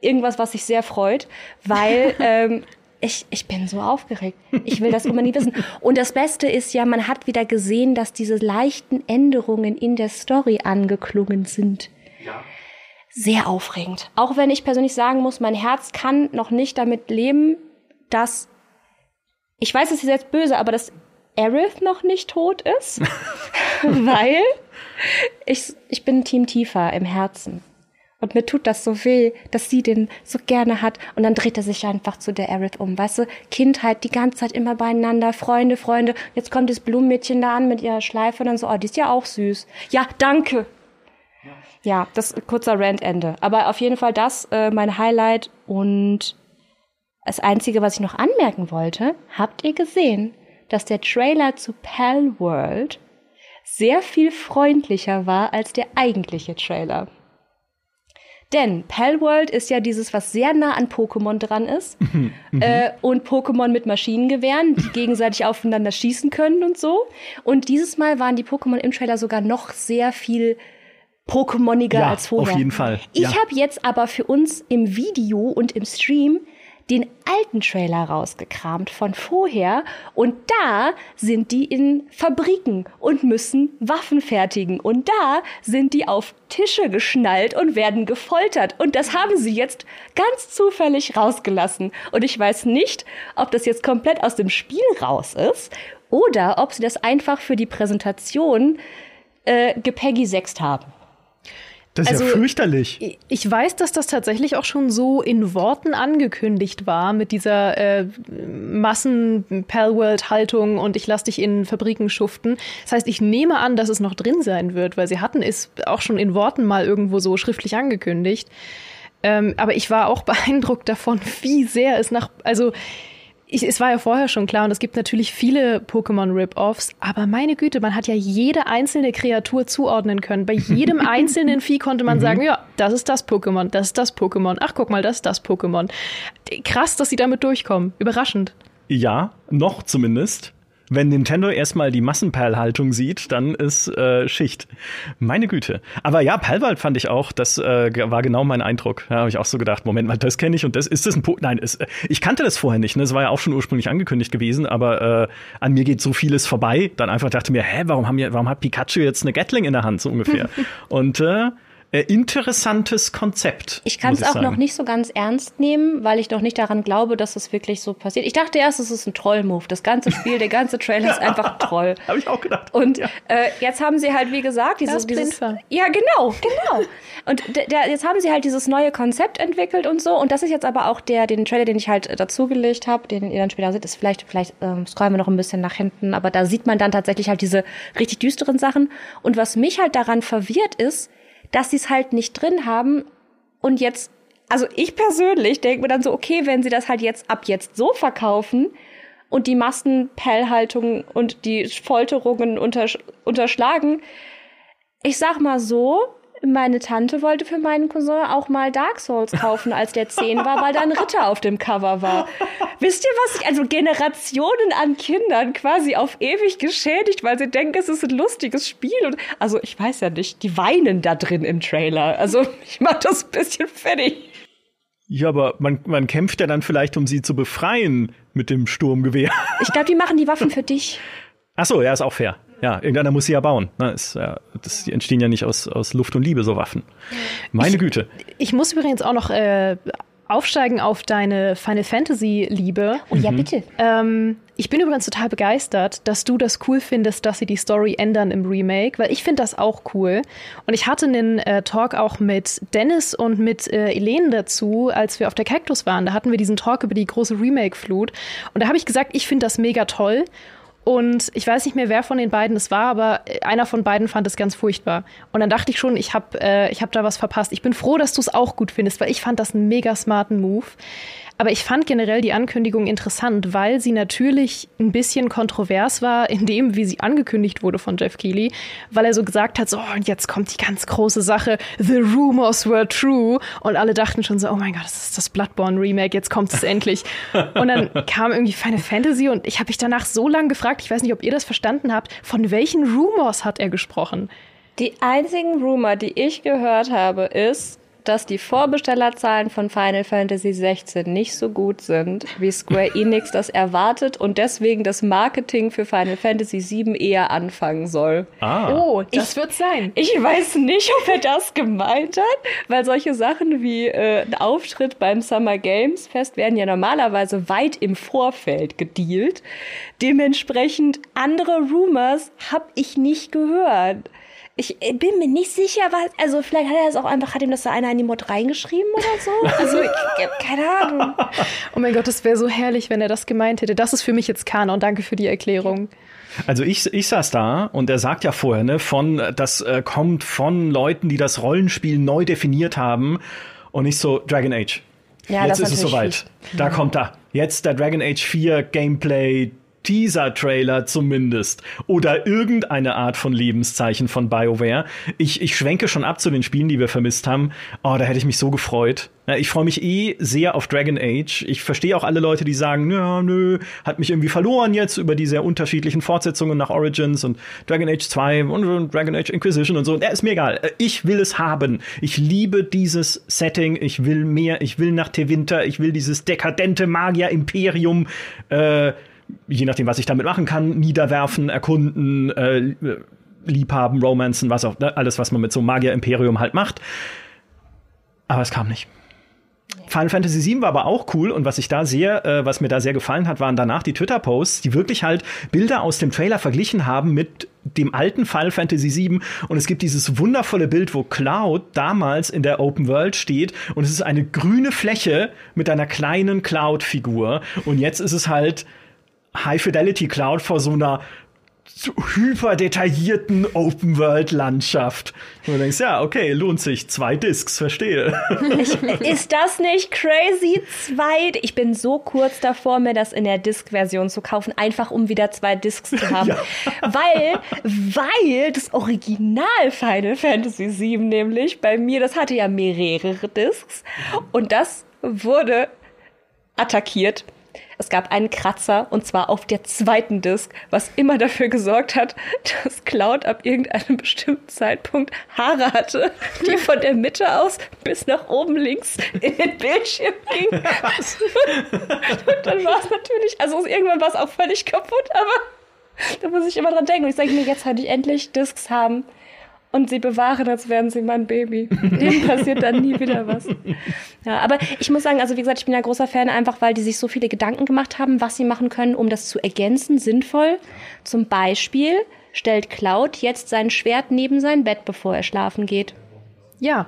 irgendwas, was sich sehr freut, weil <laughs> ähm, ich, ich bin so aufgeregt. Ich will das unbedingt wissen. Und das Beste ist ja, man hat wieder gesehen, dass diese leichten Änderungen in der Story angeklungen sind. Ja. Sehr aufregend. Auch wenn ich persönlich sagen muss, mein Herz kann noch nicht damit leben, dass, ich weiß, es ist jetzt böse, aber dass Aerith noch nicht tot ist. <laughs> weil ich, ich bin Team Tifa im Herzen. Und mir tut das so weh, dass sie den so gerne hat. Und dann dreht er sich einfach zu der Aerith um. Weißt du, Kindheit, die ganze Zeit immer beieinander, Freunde, Freunde. Jetzt kommt das Blumenmädchen da an mit ihrer Schleife und dann so, oh, die ist ja auch süß. Ja, danke. Ja, das ist ein kurzer Rantende. Aber auf jeden Fall das äh, mein Highlight. Und das Einzige, was ich noch anmerken wollte, habt ihr gesehen, dass der Trailer zu Pal World sehr viel freundlicher war als der eigentliche Trailer. Denn Palworld ist ja dieses, was sehr nah an Pokémon dran ist. <laughs> Mhm. Äh, und Pokémon mit Maschinengewehren, die <laughs> gegenseitig aufeinander schießen können und so. Und dieses Mal waren die Pokémon im Trailer sogar noch sehr viel Pokémoniger ja, als vorher. Auf jeden Fall. Ja. Ich habe jetzt aber für uns im Video und im Stream den alten Trailer rausgekramt von vorher. Und da sind die in Fabriken und müssen Waffen fertigen. Und da sind die auf Tische geschnallt und werden gefoltert. Und das haben sie jetzt ganz zufällig rausgelassen. Und ich weiß nicht, ob das jetzt komplett aus dem Spiel raus ist oder ob sie das einfach für die Präsentation äh, gepeggy sext haben. Das ist also, ja fürchterlich. Ich weiß, dass das tatsächlich auch schon so in Worten angekündigt war mit dieser äh, Massen-Palworld-Haltung und ich lass dich in Fabriken schuften. Das heißt, ich nehme an, dass es noch drin sein wird, weil sie hatten es auch schon in Worten mal irgendwo so schriftlich angekündigt. Ähm, aber ich war auch <laughs> beeindruckt davon, wie sehr es nach, also ich, es war ja vorher schon klar und es gibt natürlich viele Pokémon-Rip-Offs, aber meine Güte, man hat ja jede einzelne Kreatur zuordnen können. Bei jedem <laughs> einzelnen Vieh konnte man mhm. sagen, ja, das ist das Pokémon, das ist das Pokémon, ach guck mal, das ist das Pokémon. Krass, dass sie damit durchkommen. Überraschend. Ja, noch zumindest. Wenn Nintendo erstmal die Massenperlhaltung sieht, dann ist äh, Schicht. Meine Güte. Aber ja, Palworld fand ich auch, das äh, war genau mein Eindruck. Da habe ich auch so gedacht, Moment mal, das kenne ich und das ist das ein po Nein, es, ich kannte das vorher nicht. Ne? Das war ja auch schon ursprünglich angekündigt gewesen, aber äh, an mir geht so vieles vorbei. Dann einfach dachte mir, hä, warum haben wir, warum hat Pikachu jetzt eine Gatling in der Hand so ungefähr? <laughs> und äh, äh, interessantes Konzept. Ich kann es auch sagen. noch nicht so ganz ernst nehmen, weil ich noch nicht daran glaube, dass es wirklich so passiert. Ich dachte erst, es ist ein Troll-Move. Das ganze Spiel, der ganze Trailer ist einfach <laughs> Troll. Habe ich auch gedacht. Und ja. äh, jetzt haben sie halt, wie gesagt, dieses, dieses ja genau, genau. Und der, jetzt haben sie halt dieses neue Konzept entwickelt und so. Und das ist jetzt aber auch der, den Trailer, den ich halt dazugelegt habe, den ihr dann später seht, ist vielleicht, vielleicht ähm, scrollen wir noch ein bisschen nach hinten, aber da sieht man dann tatsächlich halt diese richtig düsteren Sachen. Und was mich halt daran verwirrt ist, dass sie es halt nicht drin haben. Und jetzt, also ich persönlich denke mir dann so, okay, wenn sie das halt jetzt ab jetzt so verkaufen und die Massenpellhaltung und die Folterungen untersch unterschlagen, ich sag mal so, meine Tante wollte für meinen Cousin auch mal Dark Souls kaufen, als der 10 war, weil da ein Ritter auf dem Cover war. Wisst ihr, was ich, also Generationen an Kindern quasi auf ewig geschädigt, weil sie denken, es ist ein lustiges Spiel. Und, also ich weiß ja nicht, die weinen da drin im Trailer. Also ich mach das ein bisschen fertig. Ja, aber man, man kämpft ja dann vielleicht, um sie zu befreien mit dem Sturmgewehr. Ich glaube, die machen die Waffen für dich. Ach so, ja, ist auch fair. Ja, irgendeiner muss sie ja bauen. Ne? Das, die entstehen ja nicht aus, aus Luft und Liebe, so Waffen. Meine ich, Güte. Ich muss übrigens auch noch äh, aufsteigen auf deine Final Fantasy Liebe. Oh ja, mhm. bitte. Ähm, ich bin übrigens total begeistert, dass du das cool findest, dass sie die Story ändern im Remake, weil ich finde das auch cool. Und ich hatte einen äh, Talk auch mit Dennis und mit äh, Elen dazu, als wir auf der Cactus waren. Da hatten wir diesen Talk über die große Remake-Flut. Und da habe ich gesagt, ich finde das mega toll. Und ich weiß nicht mehr, wer von den beiden es war, aber einer von beiden fand es ganz furchtbar. Und dann dachte ich schon, ich habe äh, hab da was verpasst. Ich bin froh, dass du es auch gut findest, weil ich fand das einen mega smarten Move. Aber ich fand generell die Ankündigung interessant, weil sie natürlich ein bisschen kontrovers war in dem, wie sie angekündigt wurde von Jeff Keighley, weil er so gesagt hat, so, und jetzt kommt die ganz große Sache, the rumors were true. Und alle dachten schon so, oh mein Gott, das ist das Bloodborne Remake, jetzt kommt es endlich. <laughs> Und dann kam irgendwie Final Fantasy und ich habe mich danach so lange gefragt, ich weiß nicht, ob ihr das verstanden habt, von welchen Rumors hat er gesprochen? Die einzigen Rumor, die ich gehört habe, ist, dass die Vorbestellerzahlen von Final Fantasy 16 nicht so gut sind, wie Square <laughs> Enix das erwartet und deswegen das Marketing für Final Fantasy 7 eher anfangen soll. Ah. Oh, das ich, wird sein. Ich weiß nicht, ob er das gemeint hat, weil solche Sachen wie äh, ein Auftritt beim Summer Games Fest werden ja normalerweise weit im Vorfeld gedealt. Dementsprechend andere Rumors habe ich nicht gehört. Ich äh, bin mir nicht sicher, was, also vielleicht hat er das auch einfach, hat ihm das da einer in die Mod reingeschrieben oder so? Also, ich, keine Ahnung. Oh mein Gott, das wäre so herrlich, wenn er das gemeint hätte. Das ist für mich jetzt Kanon. Danke für die Erklärung. Also ich, ich saß da und er sagt ja vorher, ne, von, das äh, kommt von Leuten, die das Rollenspiel neu definiert haben. Und nicht so Dragon Age. Ja, Jetzt ist es soweit. Da kommt da. Jetzt der Dragon Age 4 Gameplay Teaser-Trailer zumindest oder irgendeine Art von Lebenszeichen von BioWare. Ich, ich schwenke schon ab zu den Spielen, die wir vermisst haben. Oh, da hätte ich mich so gefreut. Ich freue mich eh sehr auf Dragon Age. Ich verstehe auch alle Leute, die sagen, ja, nö, hat mich irgendwie verloren jetzt über die sehr unterschiedlichen Fortsetzungen nach Origins und Dragon Age 2 und Dragon Age Inquisition und so. Ja, ist mir egal. Ich will es haben. Ich liebe dieses Setting. Ich will mehr. Ich will nach Tevinter. Ich will dieses dekadente Magier-Imperium. Äh, je nachdem, was ich damit machen kann, niederwerfen, erkunden, äh, liebhaben, romanzen, was auch, ne, alles, was man mit so einem Magier-Imperium halt macht. Aber es kam nicht. Final Fantasy VII war aber auch cool und was ich da sehr, äh, was mir da sehr gefallen hat, waren danach die Twitter-Posts, die wirklich halt Bilder aus dem Trailer verglichen haben mit dem alten Final Fantasy VII und es gibt dieses wundervolle Bild, wo Cloud damals in der Open World steht und es ist eine grüne Fläche mit einer kleinen Cloud-Figur und jetzt ist es halt High Fidelity Cloud vor so einer hyper detaillierten Open World Landschaft. Und du denkst, ja, okay, lohnt sich. Zwei Discs, verstehe. <laughs> Ist das nicht crazy? Zwei. Ich bin so kurz davor, mir das in der Disc-Version zu kaufen, einfach um wieder zwei Discs zu haben. <laughs> Ja. Weil, weil das Original Final Fantasy VII nämlich bei mir, das hatte ja mehrere Discs. Und das wurde attackiert es gab einen Kratzer und zwar auf der zweiten Disk, was immer dafür gesorgt hat, dass Cloud ab irgendeinem <laughs> bestimmten Zeitpunkt Haare hatte, die von der Mitte aus bis nach oben links in den Bildschirm gingen. <laughs> und dann war es natürlich, also irgendwann war es auch völlig kaputt, aber da muss ich immer dran denken. Und ich sage mir, jetzt hatte ich endlich Discs haben und sie bewahren, als wären sie mein Baby. Dem passiert dann nie wieder was. Ja, aber ich muss sagen, also wie gesagt, ich bin ja großer Fan, einfach weil die sich so viele Gedanken gemacht haben, was sie machen können, um das zu ergänzen, sinnvoll. Zum Beispiel stellt Cloud jetzt sein Schwert neben sein Bett, bevor er schlafen geht. Ja.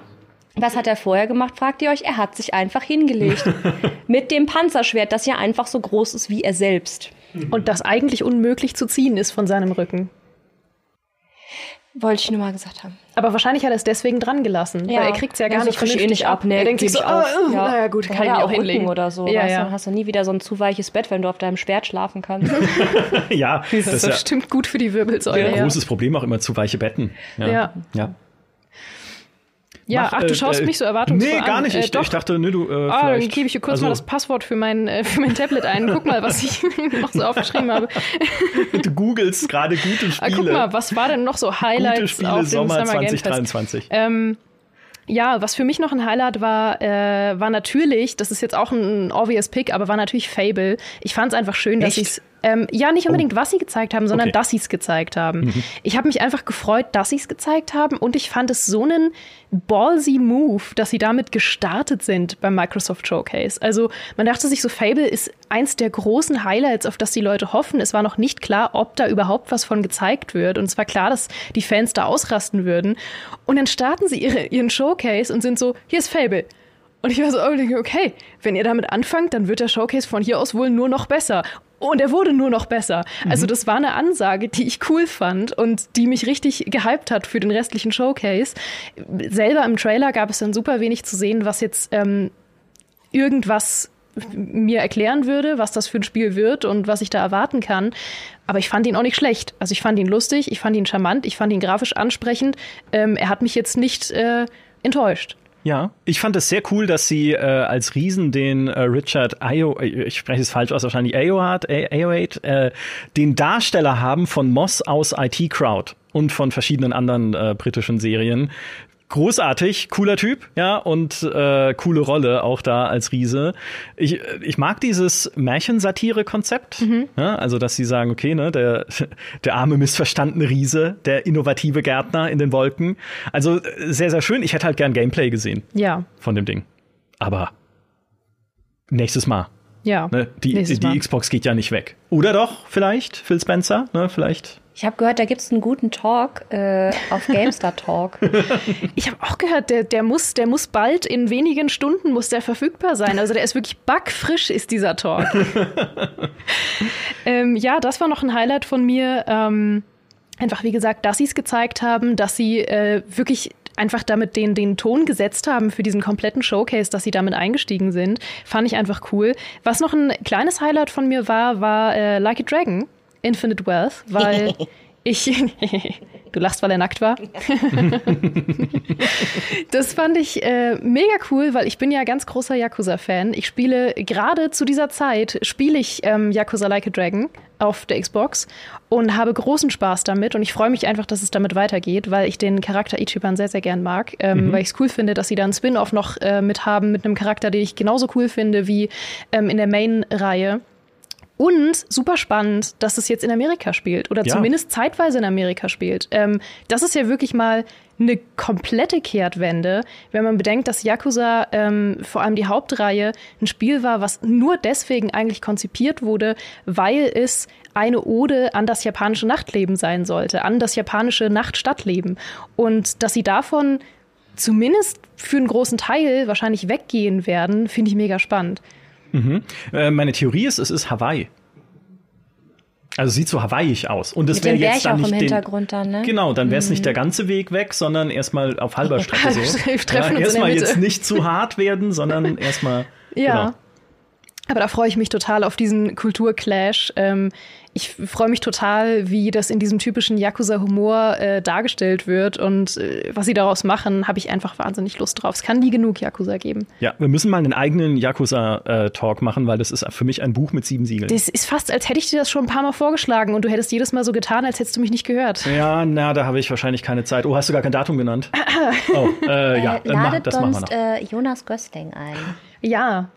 Was hat er vorher gemacht, fragt ihr euch? Er hat sich einfach hingelegt. <laughs> Mit dem Panzerschwert, das ja einfach so groß ist wie er selbst. Und das eigentlich unmöglich zu ziehen ist von seinem Rücken. Wollte ich nur mal gesagt haben. Aber wahrscheinlich hat er es deswegen dran gelassen, ja. weil er kriegt es ja gar ja, nicht vernünftig nicht ab. Nee, er denkt sich so, oh, oh, ja. naja gut, kann ich auch hinlegen oder so. Ja, ja. Dann hast du nie wieder so ein zu weiches Bett, wenn du auf deinem Schwert schlafen kannst. <laughs> ja, das, das ist ja bestimmt gut für die Wirbelsäule. Ein großes Problem auch immer zu weiche Betten. Ja. ja. Ja, Mach, ach, du schaust äh, mich so erwartungsvoll Nee, gar nicht. An. Ich, äh, ich dachte, nee, du. Äh, ah, dann gebe ich dir kurz also, mal das Passwort für mein, äh, für mein Tablet ein. Guck mal, was ich <laughs> noch so aufgeschrieben habe. <laughs> du googelst gerade gute Spiele. Ah, guck mal, was war denn noch so Highlights gute Spiele, auf Sommer, Summer 2023. Ähm, ja, was für mich noch ein Highlight war, äh, war natürlich, das ist jetzt auch ein obvious Pick, aber war natürlich Fable. Ich fand es einfach schön, Echt? dass ich es ähm, ja, nicht unbedingt, oh. was sie gezeigt haben, sondern okay. dass sie es gezeigt haben. Mhm. Ich habe mich einfach gefreut, dass sie es gezeigt haben und ich fand es so einen ballsy Move, dass sie damit gestartet sind beim Microsoft Showcase. Also man dachte sich so, Fable ist eins der großen Highlights, auf das die Leute hoffen. Es war noch nicht klar, ob da überhaupt was von gezeigt wird und es war klar, dass die Fans da ausrasten würden. Und dann starten sie ihre, ihren Showcase und sind so, hier ist Fable. Und ich war so, oh, okay, wenn ihr damit anfangt, dann wird der Showcase von hier aus wohl nur noch besser. Und er wurde nur noch besser. Mhm. Also das war eine Ansage, die ich cool fand und die mich richtig gehypt hat für den restlichen Showcase. Selber im Trailer gab es dann super wenig zu sehen, was jetzt ähm, irgendwas mir erklären würde, was das für ein Spiel wird und was ich da erwarten kann. Aber ich fand ihn auch nicht schlecht. Also ich fand ihn lustig, ich fand ihn charmant, ich fand ihn grafisch ansprechend. Ähm, er hat mich jetzt nicht äh, enttäuscht. Ja, ich fand es sehr cool, dass sie äh, als Riesen den äh, Richard Ayo, äh, ich spreche es falsch aus, wahrscheinlich Ayoade, Ayoade, äh, den Darsteller haben von Moss aus IT Crowd und von verschiedenen anderen äh, britischen Serien, großartig, cooler Typ, ja, und äh, coole Rolle auch da als Riese. Ich, ich mag dieses Märchensatire-Konzept, mhm. ja, also dass sie sagen, okay, ne, der, der arme, missverstandene Riese, der innovative Gärtner in den Wolken. Also sehr, sehr schön. Ich hätte halt gern Gameplay gesehen. Ja. Von dem Ding. Aber nächstes Mal. Ja. Ne, die, die Xbox geht ja nicht weg. Oder doch, vielleicht, Phil Spencer, ne, vielleicht ich habe gehört, da gibt es einen guten Talk äh, auf GameStar Talk. <laughs> ich habe auch gehört, der, der, muss, der muss bald in wenigen Stunden muss der verfügbar sein. Also der ist wirklich backfrisch, ist dieser Talk. <laughs> ähm, ja, das war noch ein Highlight von mir. Ähm, einfach wie gesagt, dass sie es gezeigt haben, dass sie äh, wirklich einfach damit den, den Ton gesetzt haben für diesen kompletten Showcase, dass sie damit eingestiegen sind, fand ich einfach cool. Was noch ein kleines Highlight von mir war, war äh, Like a Dragon, Infinite Wealth, weil <laughs> ich, <laughs> du lachst, weil er nackt war. <laughs> das fand ich äh, mega cool, weil ich bin ja ganz großer Yakuza-Fan. Ich spiele gerade zu dieser Zeit, spiele ich ähm, Yakuza Like a Dragon auf der Xbox und habe großen Spaß damit und ich freue mich einfach, dass es damit weitergeht, weil ich den Charakter Ichiban sehr, sehr gern mag, ähm, mhm. weil ich es cool finde, dass sie da einen Spin-off noch äh, mit haben mit einem Charakter, den ich genauso cool finde wie ähm, in der Main-Reihe. Und super spannend, dass es jetzt in Amerika spielt oder ja. zumindest zeitweise in Amerika spielt. Ähm, das ist ja wirklich mal eine komplette Kehrtwende, wenn man bedenkt, dass Yakuza ähm, vor allem die Hauptreihe ein Spiel war, was nur deswegen eigentlich konzipiert wurde, weil es eine Ode an das japanische Nachtleben sein sollte, an das japanische Nachtstadtleben. Und dass sie davon zumindest für einen großen Teil wahrscheinlich weggehen werden, finde ich mega spannend. Mhm. Äh, meine Theorie ist, es ist Hawaii. Also sieht so hawaiisch aus. Und es wäre jetzt dann nicht im Hintergrund den, dann, ne? Genau, dann wäre es mhm. nicht der ganze Weg weg, sondern erstmal auf halber <laughs> Strecke so. ja, erstmal jetzt nicht zu hart werden, sondern <laughs> erstmal. Ja. Genau. Aber da freue ich mich total auf diesen Kulturclash. Ähm, ich freue mich total, wie das in diesem typischen Yakuza-Humor äh, dargestellt wird und äh, was sie daraus machen, habe ich einfach wahnsinnig Lust drauf. Es kann nie genug Yakuza geben. Ja, wir müssen mal einen eigenen Yakuza-Talk machen, weil das ist für mich ein Buch mit sieben Siegeln. Das ist fast, als hätte ich dir das schon ein paar Mal vorgeschlagen und du hättest jedes Mal so getan, als hättest du mich nicht gehört. Ja, na, da habe ich wahrscheinlich keine Zeit. Oh, hast du gar kein Datum genannt? <laughs> oh, äh, ja, äh, ladet das sonst, machen wir noch. Äh, Jonas Göstling ein. Ja,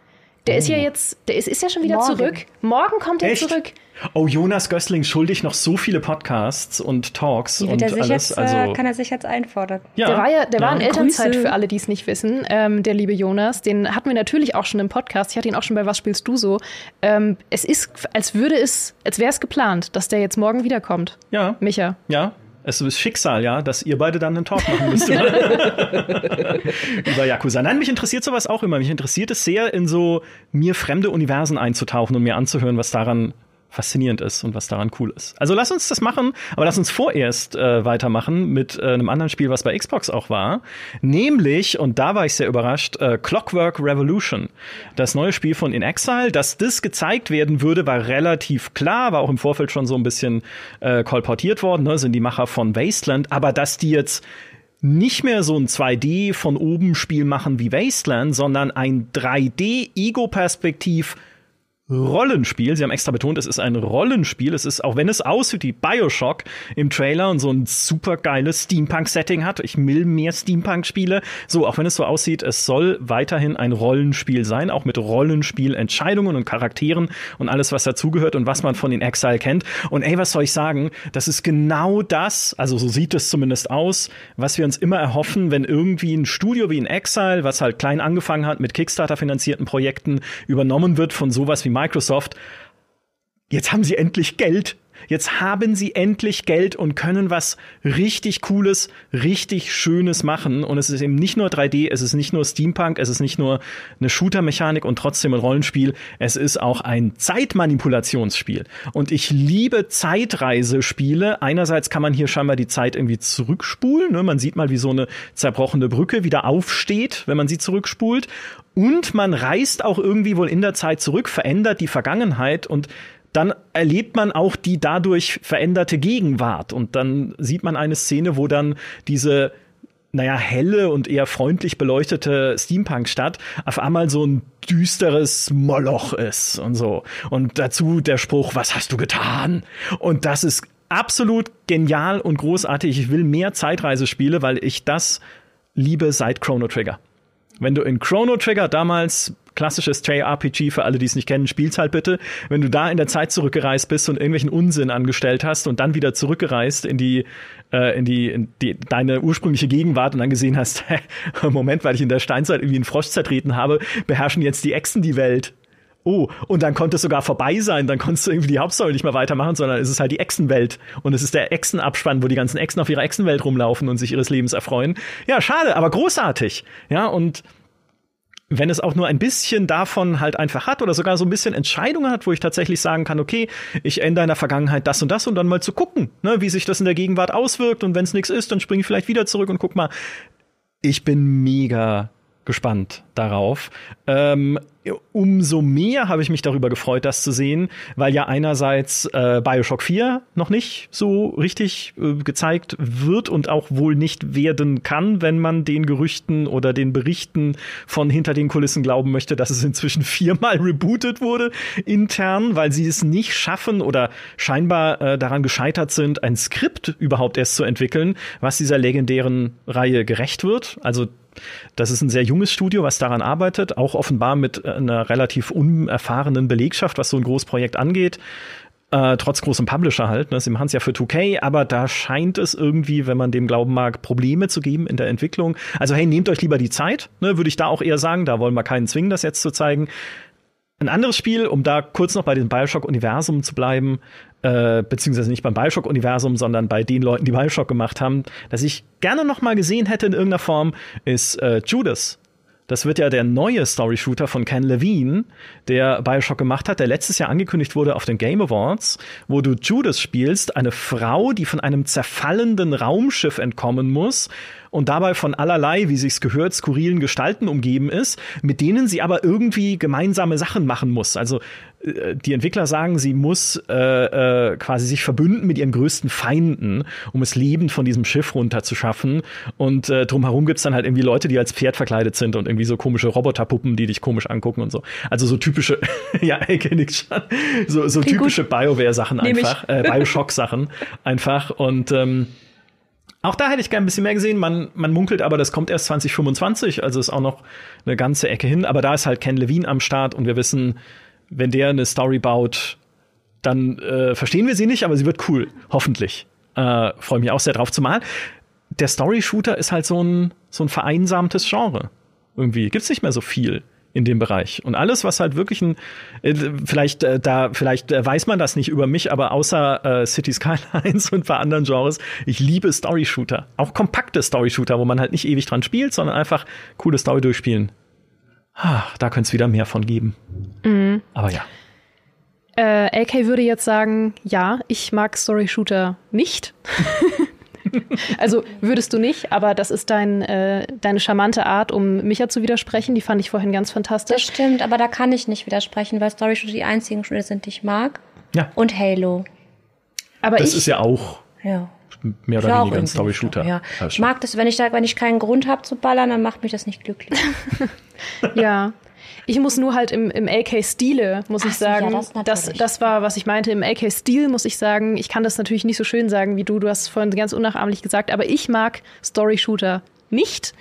der oh. ist ja jetzt, der ist, ist ja schon wieder Morgen. zurück. Morgen kommt er zurück. Oh, Jonas Gößling schuldig noch so viele Podcasts und Talks und alles. Jetzt, also äh, kann er sich jetzt einfordern. Ja. Der war ja, der ja. war in Elternzeit Grüße. für alle, die es nicht wissen. Ähm, der liebe Jonas, den hatten wir natürlich auch schon im Podcast. Ich hatte ihn auch schon bei Was spielst du so? Ähm, es ist, als würde es, als wäre es geplant, dass der jetzt morgen wiederkommt. Ja. Micha. Ja, es ist Schicksal, ja, dass ihr beide dann einen Talk machen müsst <laughs> über Yakuza. Nein, mich interessiert sowas auch immer. Mich interessiert es sehr, in so mir fremde Universen einzutauchen und mir anzuhören, was daran faszinierend ist und was daran cool ist. Also lass uns das machen, aber lass uns vorerst äh, weitermachen mit äh, einem anderen Spiel, was bei Xbox auch war, nämlich, und da war ich sehr überrascht, äh, Clockwork Revolution. Das neue Spiel von In Exile, dass das gezeigt werden würde, war relativ klar, war auch im Vorfeld schon so ein bisschen äh, kolportiert worden, ne, sind die Macher von Wasteland, aber dass die jetzt nicht mehr so ein 2D von oben Spiel machen wie Wasteland, sondern ein 3D Ego-Perspektiv Rollenspiel. Sie haben extra betont, es ist ein Rollenspiel. Es ist, auch wenn es aussieht wie Bioshock im Trailer und so ein super geiles Steampunk-Setting hat. Ich will mehr Steampunk-Spiele. So, auch wenn es so aussieht, es soll weiterhin ein Rollenspiel sein, auch mit Rollenspielentscheidungen und Charakteren und alles, was dazugehört und was man von den Exile kennt. Und ey, was soll ich sagen? Das ist genau das, also so sieht es zumindest aus, was wir uns immer erhoffen, wenn irgendwie ein Studio wie in Exile, was halt klein angefangen hat mit Kickstarter-finanzierten Projekten, übernommen wird von sowas wie Microsoft, jetzt haben sie endlich Geld. Jetzt haben sie endlich Geld und können was richtig Cooles, richtig Schönes machen. Und es ist eben nicht nur 3D, es ist nicht nur Steampunk, es ist nicht nur eine Shooter-Mechanik und trotzdem ein Rollenspiel. Es ist auch ein Zeitmanipulationsspiel. Und ich liebe Zeitreisespiele. Einerseits kann man hier scheinbar die Zeit irgendwie zurückspulen. Ne? Man sieht mal, wie so eine zerbrochene Brücke wieder aufsteht, wenn man sie zurückspult. Und man reist auch irgendwie wohl in der Zeit zurück, verändert die Vergangenheit und dann erlebt man auch die dadurch veränderte Gegenwart. Und dann sieht man eine Szene, wo dann diese naja, helle und eher freundlich beleuchtete Steampunk-Stadt auf einmal so ein düsteres Moloch ist und so. Und dazu der Spruch, was hast du getan? Und das ist absolut genial und großartig. Ich will mehr Zeitreisespiele, weil ich das liebe seit Chrono Trigger. Wenn du in Chrono Trigger damals klassisches JRPG für alle, die es nicht kennen, spiel's halt bitte. Wenn du da in der Zeit zurückgereist bist und irgendwelchen Unsinn angestellt hast und dann wieder zurückgereist in die äh, in die, in die deine ursprüngliche Gegenwart und dann gesehen hast, <laughs> Moment, weil ich in der Steinzeit irgendwie einen Frosch zertreten habe, beherrschen jetzt die Echsen die Welt. Oh, und dann konnte es sogar vorbei sein, dann konntest du irgendwie die Hauptstory nicht mehr weitermachen, sondern es ist halt die Echsenwelt. Und es ist der Echsenabspann, wo die ganzen Echsen auf ihrer Echsenwelt rumlaufen und sich ihres Lebens erfreuen. Ja, schade, aber großartig. Ja, und wenn es auch nur ein bisschen davon halt einfach hat oder sogar so ein bisschen Entscheidungen hat, wo ich tatsächlich sagen kann, okay, ich ändere in der Vergangenheit das und das und dann mal zu gucken, ne, wie sich das in der Gegenwart auswirkt und wenn es nichts ist, dann springe ich vielleicht wieder zurück und guck mal. Ich bin mega gespannt darauf. Ähm, umso mehr habe ich mich darüber gefreut, das zu sehen, weil ja einerseits äh, Bioshock 4 noch nicht so richtig äh, gezeigt wird und auch wohl nicht werden kann, wenn man den Gerüchten oder den Berichten von hinter den Kulissen glauben möchte, dass es inzwischen <laughs> viermal rebootet wurde intern, weil sie es nicht schaffen oder scheinbar äh, daran gescheitert sind, ein Skript überhaupt erst zu entwickeln, was dieser legendären Reihe gerecht wird. Also das ist ein sehr junges Studio, was daran arbeitet, auch offenbar mit einer relativ unerfahrenen Belegschaft, was so ein Großprojekt angeht. Äh, trotz großem Publisher halt. Ne? Sie machen es ja für 2K, aber da scheint es irgendwie, wenn man dem glauben mag, Probleme zu geben in der Entwicklung. Also hey, nehmt euch lieber die Zeit, ne? würde ich da auch eher sagen. Da wollen wir keinen zwingen, das jetzt zu zeigen. Ein anderes Spiel, um da kurz noch bei dem Bioshock-Universum zu bleiben, äh, beziehungsweise nicht beim Bioshock-Universum, sondern bei den Leuten, die Bioshock gemacht haben, das ich gerne noch mal gesehen hätte in irgendeiner Form, ist äh, Judas. Das wird ja der neue Story-Shooter von Ken Levine, der Bioshock gemacht hat, der letztes Jahr angekündigt wurde auf den Game Awards, wo du Judas spielst, eine Frau, die von einem zerfallenden Raumschiff entkommen muss und dabei von allerlei, wie sich's gehört, skurrilen Gestalten umgeben ist, mit denen sie aber irgendwie gemeinsame Sachen machen muss. Also äh, die Entwickler sagen, sie muss äh, äh, quasi sich verbünden mit ihren größten Feinden, um es lebend von diesem Schiff runterzuschaffen. Und äh, drumherum gibt's dann halt irgendwie Leute, die als Pferd verkleidet sind und irgendwie so komische Roboterpuppen, die dich komisch angucken und so. Also so typische, <laughs> ja, ich kenne ich schon, so, so typische BioWare-Sachen einfach, äh, Bioshock-Sachen <laughs> einfach. Und ähm, auch da hätte ich gerne ein bisschen mehr gesehen. Man, man munkelt aber, das kommt erst 2025, also ist auch noch eine ganze Ecke hin. Aber da ist halt Ken Levine am Start und wir wissen, wenn der eine Story baut, dann äh, verstehen wir sie nicht, aber sie wird cool, hoffentlich. Äh, Freue mich auch sehr drauf. Zumal der Story-Shooter ist halt so ein, so ein vereinsamtes Genre. Irgendwie gibt's nicht mehr so viel in dem Bereich. Und alles, was halt wirklich ein, äh, vielleicht äh, da, vielleicht äh, weiß man das nicht über mich, aber außer äh, City Skylines <laughs> und bei anderen Genres, ich liebe Story-Shooter. Auch kompakte Story-Shooter, wo man halt nicht ewig dran spielt, sondern einfach coole Story durchspielen. Ah, da könnte es wieder mehr von geben. Mhm. Aber ja. Äh, AK würde jetzt sagen, ja, ich mag Story-Shooter nicht. <laughs> <laughs> also würdest du nicht, aber das ist dein, äh, deine charmante Art, um Micha zu widersprechen. Die fand ich vorhin ganz fantastisch. Das stimmt, aber da kann ich nicht widersprechen, weil Story Shooter die einzigen Spiele sind, die ich mag. Ja. Und Halo. Aber das ich, ist ja auch ja. mehr oder weniger ein Story Shooter. Ja. Ich mag das, wenn ich da, wenn ich keinen Grund habe zu ballern, dann macht mich das nicht glücklich. <laughs> ja. Ich muss nur halt im, im AK-Stile, muss Ach, ich sagen, ja, das, das, das, war, was ich meinte, im AK-Stil muss ich sagen, ich kann das natürlich nicht so schön sagen wie du, du hast vorhin ganz unnachahmlich gesagt, aber ich mag Story-Shooter nicht.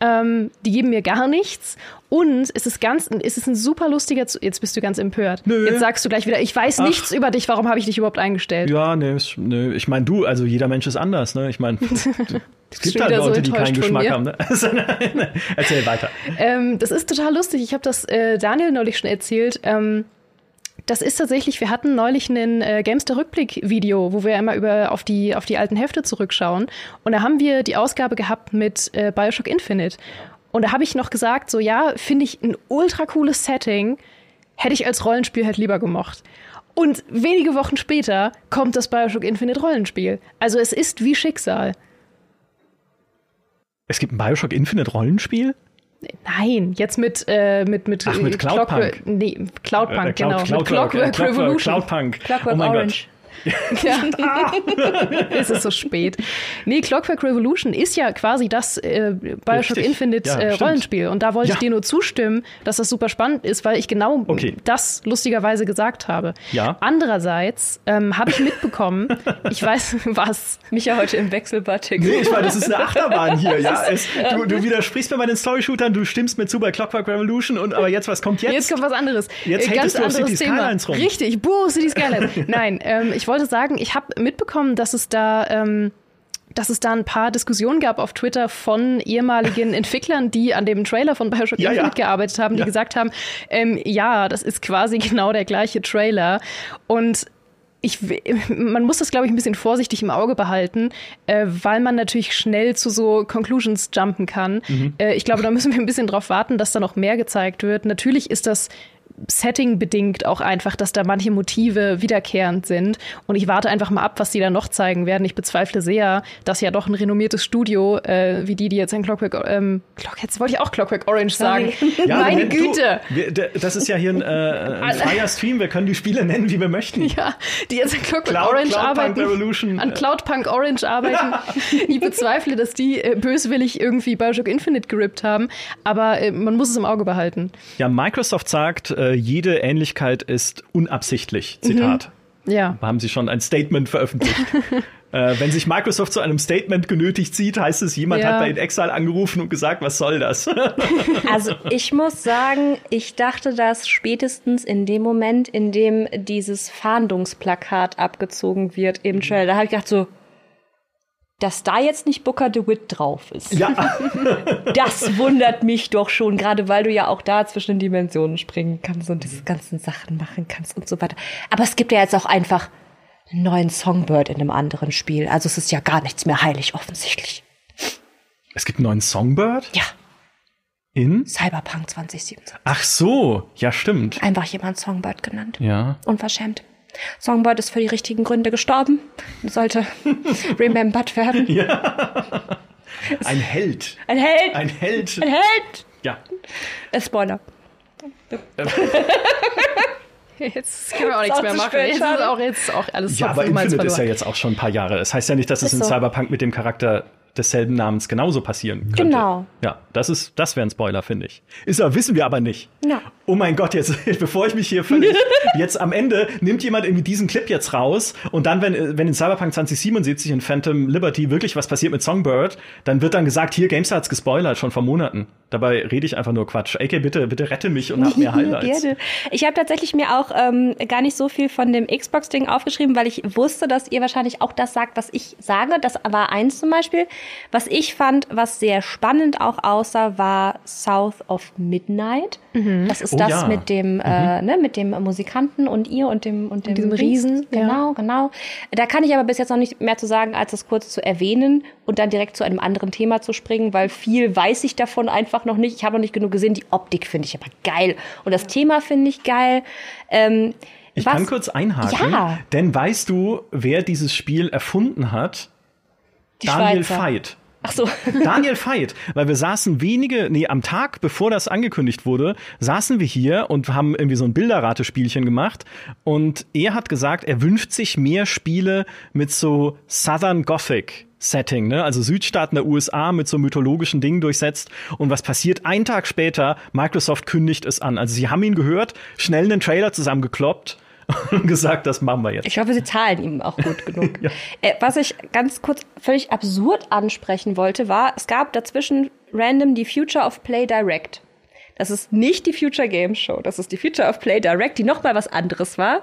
Ähm, die geben mir gar nichts. Und es ist es ist ein super lustiger. Z Jetzt bist du ganz empört. Nö. Jetzt sagst du gleich wieder, ich weiß Ach. nichts über dich. Warum habe ich dich überhaupt eingestellt? Ja, nee, nö. Ich meine, du, also jeder Mensch ist anders. Ne? Ich meine, <laughs> es gibt halt Leute, so die keinen Geschmack haben. Ne? <laughs> Erzähl weiter. Ähm, das ist total lustig. Ich habe das äh, Daniel neulich schon erzählt. Ähm, das ist tatsächlich, wir hatten neulich ein äh, Gamester Rückblick-Video, wo wir immer über auf die, auf die alten Hefte zurückschauen. Und da haben wir die Ausgabe gehabt mit äh, Bioshock Infinite. Und da habe ich noch gesagt, so ja, finde ich ein ultra cooles Setting, hätte ich als Rollenspiel halt lieber gemocht. Und wenige Wochen später kommt das Bioshock Infinite Rollenspiel. Also es ist wie Schicksal. Es gibt ein Bioshock Infinite Rollenspiel? Nein, jetzt mit äh, mit mit, Ach, mit Cloudpunk. Nee, Cloudpunk, äh, Cloud, genau. Cloud, Clockwork, Clockwork Revolution. Cloudpunk. Clockwork oh mein Orange. Gott. Ja. <laughs> <laughs> es ist so spät. Nee, Clockwork Revolution ist ja quasi das äh, Bioshock Richtig. Infinite ja, äh, Rollenspiel. Und da wollte ja. ich dir nur zustimmen, dass das super spannend ist, weil ich genau okay. das lustigerweise gesagt habe. Ja. Andererseits ähm, habe ich mitbekommen, <laughs> ich weiß, was mich ja heute im Wechselbad Nee, ich meine, das ist eine Achterbahn hier. ja. Es, du, du widersprichst mir bei den Story-Shootern, du stimmst mir zu bei Clockwork Revolution, und aber jetzt, was kommt jetzt? Jetzt kommt was anderes. Jetzt äh, Ganz du auf City Skylines rum. Richtig, Buh, City Skylines. Nein, ähm, ich wollte wollte sagen, ich habe mitbekommen, dass es da ähm, dass es da ein paar Diskussionen gab auf Twitter von ehemaligen <laughs> Entwicklern, die an dem Trailer von Bioshock ja, Infinite ja. gearbeitet haben, die ja. gesagt haben, ähm, ja, das ist quasi <laughs> genau der gleiche Trailer. Und ich, man muss das, glaube ich, ein bisschen vorsichtig im Auge behalten, äh, weil man natürlich schnell zu so Conclusions jumpen kann. Mhm. Äh, ich glaube, da müssen wir ein bisschen drauf warten, dass da noch mehr gezeigt wird. Natürlich ist das Setting bedingt auch einfach, dass da manche Motive wiederkehrend sind. Und ich warte einfach mal ab, was die da noch zeigen werden. Ich bezweifle sehr, dass ja doch ein renommiertes Studio, äh, wie die, die jetzt ein Clockwork, ähm, Clock, jetzt wollte ich auch Clockwork Orange sagen. <laughs> Ja, Meine Güte. Du, wir, das ist ja hier ein, äh, ein freier Stream. Wir können die Spiele nennen, wie wir möchten. <laughs> Ja, die jetzt an Clockwork Cloud, Orange Cloud arbeiten. Revolution. An Cloudpunk Orange arbeiten. <laughs> ich bezweifle, dass die äh, böswillig irgendwie Bioshock Infinite gerippt haben. Aber äh, man muss es im Auge behalten. Ja, Microsoft sagt, äh, jede Ähnlichkeit ist unabsichtlich. Zitat. Mhm. Ja. Haben sie schon ein Statement veröffentlicht. <laughs> äh, wenn sich Microsoft zu einem Statement genötigt sieht, heißt es, jemand ja. hat bei Exile angerufen und gesagt, was soll das? <laughs> also ich muss sagen, ich dachte das spätestens in dem Moment, in dem dieses Fahndungsplakat abgezogen wird im Trailer. Da habe ich gedacht so, dass da jetzt nicht Booker DeWitt drauf ist. Ja. <laughs> das wundert mich doch schon, gerade weil du ja auch da zwischen den Dimensionen springen kannst und diese ganzen Sachen machen kannst und so weiter. Aber es gibt ja jetzt auch einfach einen neuen Songbird in einem anderen Spiel. Also es ist ja gar nichts mehr heilig offensichtlich. Es gibt einen neuen Songbird? Ja. In? Cyberpunk 2077. Ach so, ja stimmt. Einfach jemand Songbird genannt. Ja. Unverschämt. Songbird ist für die richtigen Gründe gestorben und sollte <laughs> remembered werden. Ja. Ein Held. Ein Held. Ein Held. Ein Held. Ja. Spoiler. <laughs> Jetzt können wir auch nichts mehr machen. Jetzt ist auch, jetzt auch alles Ja, aber Infinite ist ja jetzt auch schon ein paar Jahre. Es das heißt ja nicht, dass es in so. Cyberpunk mit dem Charakter desselben Namens genauso passieren könnte. Genau. Ja, das ist, das wäre ein Spoiler, finde ich. Ist aber, wissen wir aber nicht. Ja. Oh mein Gott, jetzt, <laughs> bevor ich mich hier völlig, <laughs> jetzt am Ende nimmt jemand irgendwie diesen Clip jetzt raus und dann, wenn, wenn in Cyberpunk 2077 in Phantom Liberty wirklich was passiert mit Songbird, dann wird dann gesagt, hier, GameStar hat's gespoilert, schon vor Monaten. Dabei rede ich einfach nur Quatsch. AK, bitte, bitte rette mich und hab <laughs> mehr Highlights. Gerne. Ich habe tatsächlich mir auch ähm, gar nicht so viel von dem Xbox-Ding aufgeschrieben, weil ich wusste, dass ihr wahrscheinlich auch das sagt, was ich sage. Das war eins zum Beispiel. Was ich fand, was sehr spannend auch aussah, war South of Midnight. Mhm. Das ist oh, das ja. mit dem, äh, mhm. ne, mit dem Musikanten und ihr und dem und dem Riesen. Genau, ja. genau. Da kann ich aber bis jetzt noch nicht mehr zu sagen, als das kurz zu erwähnen und dann direkt zu einem anderen Thema zu springen, weil viel weiß ich davon einfach noch nicht. Ich habe noch nicht genug gesehen. Die Optik finde ich aber geil und das Thema finde ich geil. Ähm, ich was? kann kurz einhaken, ja. denn weißt du, wer dieses Spiel erfunden hat? Die Daniel Schweizer. Veit. Ach so. <laughs> Daniel Veit, weil wir saßen wenige, nee, am Tag, bevor das angekündigt wurde, saßen wir hier und haben irgendwie so ein Bilderratespielchen gemacht. Und er hat gesagt, er wünscht sich mehr Spiele mit so Southern Gothic. Setting, ne? Also Südstaaten der USA mit so mythologischen Dingen durchsetzt. Und was passiert? Ein Tag später, Microsoft kündigt es an. Also sie haben ihn gehört, schnell einen Trailer zusammengekloppt <laughs> und gesagt, das machen wir jetzt. Ich hoffe, sie zahlen ihm auch gut <laughs> genug. ja. äh, was ich ganz kurz völlig absurd ansprechen wollte, war, es gab dazwischen random die Future of Play Direct. Das ist nicht die Future Games Show, das ist die Future of Play Direct, die nochmal was anderes war,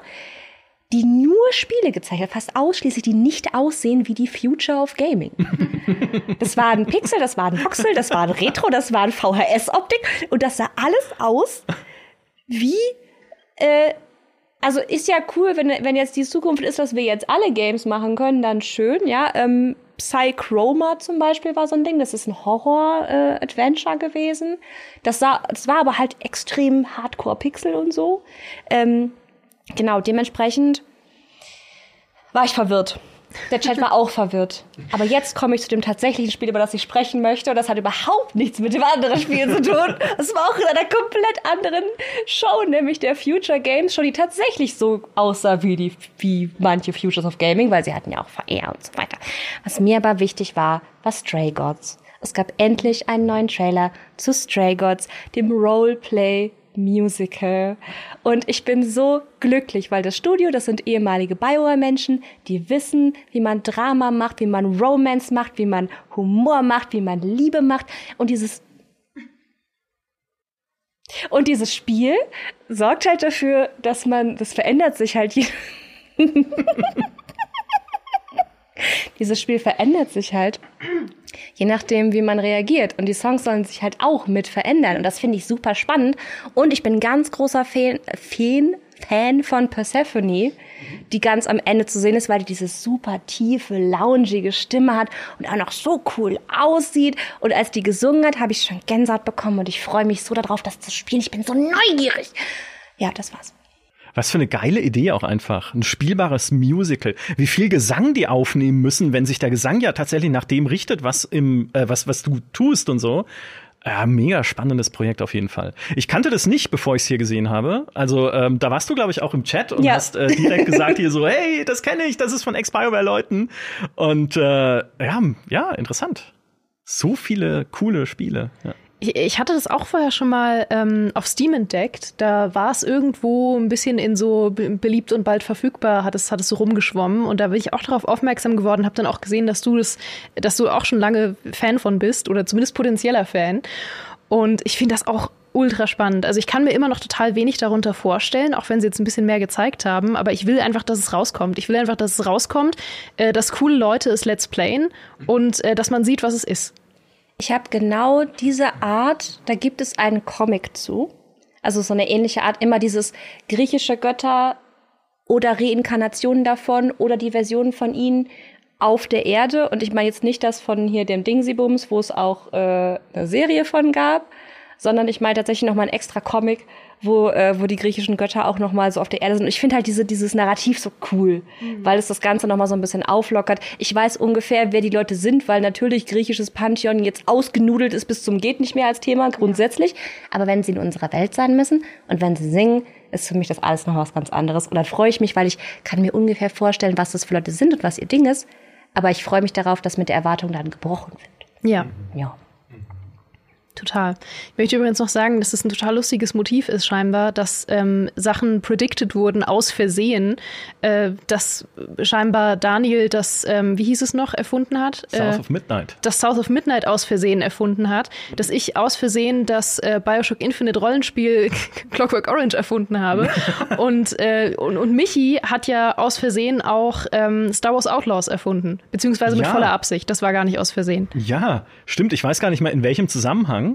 die nur Spiele gezeigt hat, fast ausschließlich, die nicht aussehen wie die Future of Gaming. <laughs> das war ein Pixel, das war ein Voxel, das war ein Retro, das war ein VHS-Optik und das sah alles aus wie äh, also ist ja cool, wenn, wenn jetzt die Zukunft ist, dass wir jetzt alle Games machen können, dann schön, ja. Ähm, Psychroma zum Beispiel war so ein Ding, das ist ein Horror-Adventure äh, gewesen. Das, sah, das war aber halt extrem Hardcore-Pixel und so. Ähm, genau, dementsprechend war ich verwirrt. Der Chat war auch verwirrt. Aber jetzt komme ich zu dem tatsächlichen Spiel, über das ich sprechen möchte. Und das hat überhaupt nichts mit dem anderen Spiel zu tun. Das war auch in einer komplett anderen Show, nämlich der Future Games Show, die tatsächlich so aussah wie, die, wie manche Futures of Gaming, weil sie hatten ja auch VR und so weiter. Was mir aber wichtig war, war Stray Gods. Es gab endlich einen neuen Trailer zu Stray Gods, dem Roleplay Musical. Und ich bin so glücklich, weil das Studio, das sind ehemalige Bioware-Menschen, die wissen, wie man Drama macht, wie man Romance macht, wie man Humor macht, wie man Liebe macht. Und dieses und dieses Spiel sorgt halt dafür, dass man, das verändert sich halt. <laughs> <laughs> dieses Spiel verändert sich halt je nachdem, wie man reagiert. Und die Songs sollen sich halt auch mit verändern. Und das finde ich super spannend. Und ich bin ganz großer Fan, Fan, von Persephone, die ganz am Ende zu sehen ist, weil die diese super tiefe, loungige Stimme hat und auch noch so cool aussieht. Und als die gesungen hat, habe ich schon Gänsehaut bekommen und ich freue mich so darauf, das zu spielen. Ich bin so neugierig. Ja, das war's. Was für eine geile Idee auch einfach. Ein spielbares Musical. Wie viel Gesang die aufnehmen müssen, wenn sich der Gesang ja tatsächlich nach dem richtet, was im, äh, was, was du tust und so. Ja, mega spannendes Projekt auf jeden Fall. Ich kannte das nicht, bevor ich es hier gesehen habe. Also ähm, da warst du, glaube ich, auch im Chat und ja. hast äh, direkt gesagt hier so, <laughs> hey, das kenne ich, das ist von Ex-Bioware-Leuten. Und äh, ja, ja, interessant. So viele coole Spiele. Ja. Ich, hatte das auch vorher schon mal ähm, auf Steam entdeckt. Da war es irgendwo ein bisschen in so beliebt und bald verfügbar, hat es, hat es so rumgeschwommen. Und da bin ich auch darauf aufmerksam geworden, habe dann auch gesehen, dass du das, dass du auch schon lange Fan von bist oder zumindest potenzieller Fan. Und ich finde das auch ultra spannend. Also ich kann mir immer noch total wenig darunter vorstellen, auch wenn sie jetzt ein bisschen mehr gezeigt haben. Aber ich will einfach, dass es rauskommt. Ich will einfach, dass es rauskommt, äh, dass coole Leute es Let's Playen und äh, dass man sieht, was es ist. Ich habe genau diese Art, da gibt es einen Comic zu. Also so eine ähnliche Art, immer dieses griechische Götter oder Reinkarnationen davon oder die Versionen von ihnen auf der Erde. Und ich meine jetzt nicht das von hier dem Dingsybums, wo es auch äh, eine Serie von gab, sondern ich meine tatsächlich noch mal ein extra Comic, wo, äh, wo die griechischen Götter auch noch mal so auf der Erde sind. Und ich finde halt diese, dieses Narrativ so cool, mhm. weil es das Ganze noch mal so ein bisschen auflockert. Ich weiß ungefähr, wer die Leute sind, weil natürlich griechisches Pantheon jetzt ausgenudelt ist bis zum geht nicht mehr als Thema grundsätzlich. Ja. Aber wenn sie in unserer Welt sein müssen und wenn sie singen, ist für mich das alles noch was ganz anderes. Und dann freue ich mich, weil ich kann mir ungefähr vorstellen, was das für Leute sind und was ihr Ding ist. Aber ich freue mich darauf, dass mit der Erwartung dann gebrochen wird. Ja. Ja. Total. Ich möchte übrigens noch sagen, dass es ein total lustiges Motiv ist, scheinbar, dass ähm, Sachen predicted wurden aus Versehen, äh, dass scheinbar Daniel das, ähm, wie hieß es noch, erfunden hat? South äh, of Midnight. Das South of Midnight aus Versehen erfunden hat, dass ich aus Versehen das äh, Bioshock Infinite Rollenspiel <laughs> Clockwork Orange erfunden habe. <laughs> und, äh, und, und Michi hat ja aus Versehen auch ähm, Star Wars Outlaws erfunden, beziehungsweise mit ja. voller Absicht. Das war gar nicht aus Versehen. Ja, stimmt. Ich weiß gar nicht mehr, in welchem Zusammenhang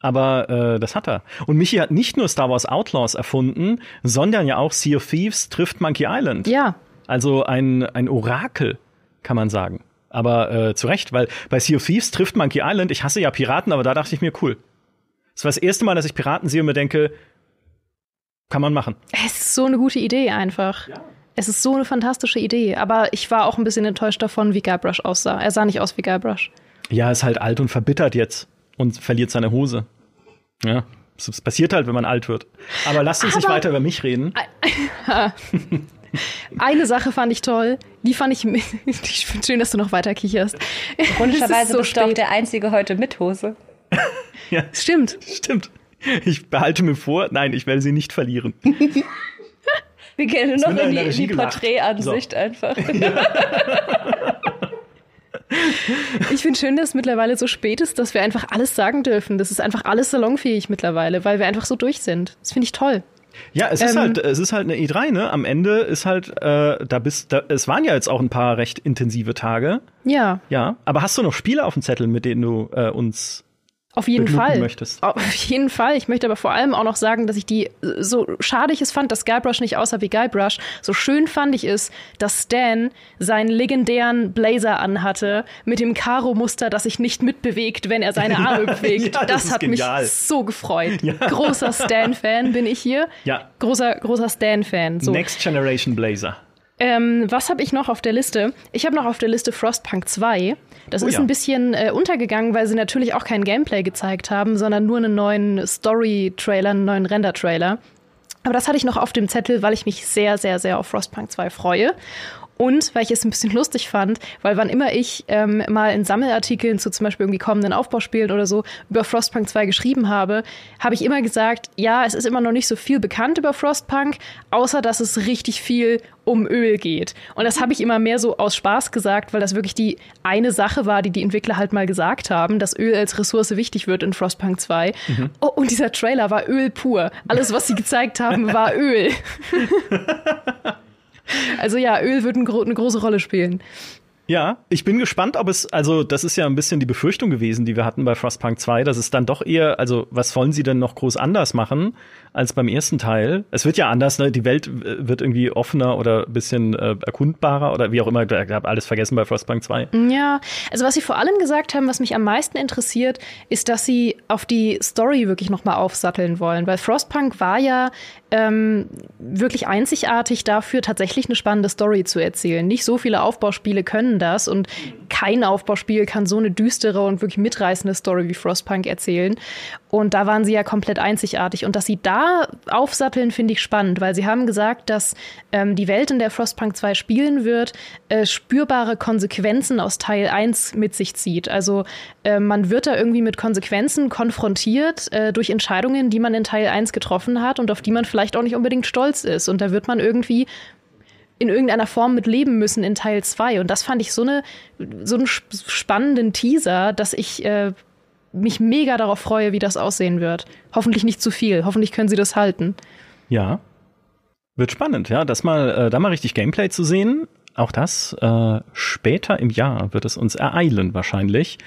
aber äh, das hat er. Und Michi hat nicht nur Star Wars Outlaws erfunden, sondern ja auch Sea of Thieves trifft Monkey Island. Ja. Also ein, ein Orakel, kann man sagen. Aber äh, zu Recht, weil bei Sea of Thieves trifft Monkey Island, ich hasse ja Piraten, aber da dachte ich mir, cool. Das war das erste Mal, dass ich Piraten sehe und mir denke, kann man machen. Es ist so eine gute Idee einfach. Ja. Es ist so eine fantastische Idee. Aber ich war auch ein bisschen enttäuscht davon, wie Guybrush aussah. Er sah nicht aus wie Guybrush. Ja, ist halt alt und verbittert jetzt und verliert seine Hose. Ja, das passiert halt, wenn man alt wird. Aber lasst uns Aber nicht weiter über mich reden. <laughs> Eine Sache fand ich toll. Die fand ich, <laughs> ich finde schön, dass du noch weiter kicherst. Komischerweise <laughs> so bist du auch der Einzige heute mit Hose. ja, stimmt. Stimmt. Ich behalte mir vor, nein, ich werde sie nicht verlieren. Wir gehen nur noch in die, in die Porträtansicht so. einfach. Ja. Ich finde schön, dass es mittlerweile so spät ist, dass wir einfach alles sagen dürfen. Das ist einfach alles salonfähig mittlerweile, weil wir einfach so durch sind. Das finde ich toll. Ja, es ist ähm, halt, es ist halt eine E3, ne? Am Ende ist halt, äh, da bist, da, es waren ja jetzt auch ein paar recht intensive Tage. Ja. Ja. Aber hast du noch Spiele auf dem Zettel, mit denen du äh, uns auf jeden Fall. Möchtest. Auf jeden Fall. Ich möchte aber vor allem auch noch sagen, dass ich die, so schade ich es fand, dass Guybrush nicht aussah wie Guybrush, so schön fand ich es, dass Stan seinen legendären Blazer anhatte mit dem Karo-Muster, das sich nicht mitbewegt, wenn er seine <laughs> Arme bewegt. ja, das, das hat genial. mich so gefreut. Ja. Großer Stan-Fan bin ich hier. Ja. Großer, großer Stan-Fan. So. Next Generation Blazer. Ähm, was habe ich noch auf der Liste? Ich habe noch auf der Liste Frostpunk 2. Das oh, ist ja. ein bisschen äh, untergegangen, weil sie natürlich auch kein Gameplay gezeigt haben, sondern nur einen neuen Story-Trailer, einen neuen Render-Trailer. Aber das hatte ich noch auf dem Zettel, weil ich mich sehr, sehr, sehr auf Frostpunk 2 freue. Und weil ich es ein bisschen lustig fand, weil wann immer ich ähm, mal in Sammelartikeln zu zum Beispiel irgendwie kommenden Aufbauspielen oder so über Frostpunk 2 geschrieben habe, habe ich immer gesagt, ja, es ist immer noch nicht so viel bekannt über Frostpunk, außer dass es richtig viel um Öl geht. Und das habe ich immer mehr so aus Spaß gesagt, weil das wirklich die eine Sache war, die die Entwickler halt mal gesagt haben, dass Öl als Ressource wichtig wird in Frostpunk 2. Mhm. Oh, und dieser Trailer war Öl pur. Alles, was sie gezeigt haben, war Öl. <laughs> Also ja, Öl wird ein gro eine große Rolle spielen. Ja, ich bin gespannt, ob es, also das ist ja ein bisschen die Befürchtung gewesen, die wir hatten bei Frostpunk 2, dass es dann doch eher, also was wollen sie denn noch groß anders machen als beim ersten Teil? Es wird ja anders, ne? Die Welt wird irgendwie offener oder ein bisschen äh, erkundbarer oder wie auch immer. Ich habe alles vergessen bei Frostpunk 2. Ja, also was sie vor allem gesagt haben, was mich am meisten interessiert, ist, dass sie auf die Story wirklich nochmal aufsatteln wollen, weil Frostpunk war ja ähm, wirklich einzigartig dafür, tatsächlich eine spannende Story zu erzählen. Nicht so viele Aufbauspiele können das und kein Aufbauspiel kann so eine düstere und wirklich mitreißende Story wie Frostpunk erzählen. Und da waren sie ja komplett einzigartig. Und dass sie da aufsatteln, finde ich spannend, weil sie haben gesagt, dass ähm, die Welt, in der Frostpunk 2 spielen wird, äh, spürbare Konsequenzen aus Teil 1 mit sich zieht. Also äh, man wird da irgendwie mit Konsequenzen konfrontiert äh, durch Entscheidungen, die man in Teil 1 getroffen hat und auf die man vielleicht auch nicht unbedingt stolz ist. Und da wird man irgendwie in irgendeiner Form mit leben müssen in Teil 2. Und das fand ich so, eine, so einen spannenden Teaser, dass ich äh, mich mega darauf freue, wie das aussehen wird. Hoffentlich nicht zu viel. Hoffentlich können sie das halten. Ja. Wird spannend, ja, das mal, äh, da mal richtig Gameplay zu sehen. Auch das äh, später im Jahr wird es uns ereilen wahrscheinlich.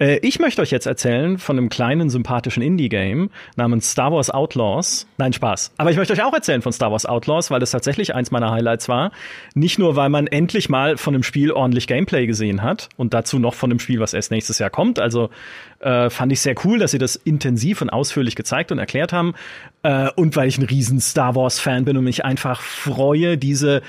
Äh, ich möchte euch jetzt erzählen von einem kleinen sympathischen Indie-Game namens Star Wars Outlaws. Nein, Spaß. Aber ich möchte euch auch erzählen von Star Wars Outlaws, weil es tatsächlich eins meiner Highlights war. Nicht nur, weil man endlich mal von dem Spiel ordentlich Gameplay gesehen hat und dazu noch von dem Spiel, was erst nächstes Jahr kommt. Also äh, fand ich sehr cool, dass sie das intensiv und ausführlich gezeigt und erklärt haben. Äh, und weil ich ein riesen Star Wars-Fan bin und mich einfach freue, diese äh,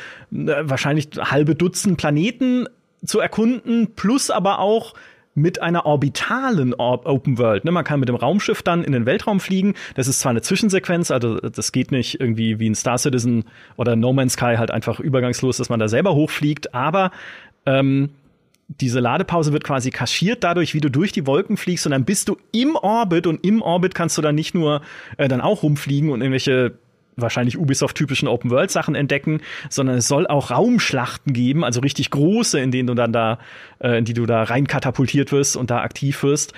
wahrscheinlich halbe Dutzend Planeten zu erkunden, plus aber auch mit einer orbitalen Open World. Ne, man kann mit dem Raumschiff dann in den Weltraum fliegen. Das ist zwar eine Zwischensequenz, also das geht nicht irgendwie wie ein Star Citizen oder No Man's Sky halt einfach übergangslos, dass man da selber hochfliegt, aber ähm, diese Ladepause wird quasi kaschiert dadurch, wie du durch die Wolken fliegst und dann bist du im Orbit und im Orbit kannst du dann nicht nur äh, dann auch rumfliegen und irgendwelche wahrscheinlich Ubisoft-typischen Open-World-Sachen entdecken, sondern es soll auch Raumschlachten geben, also richtig große, in denen du dann da, äh, in die du da rein katapultiert wirst und da aktiv wirst.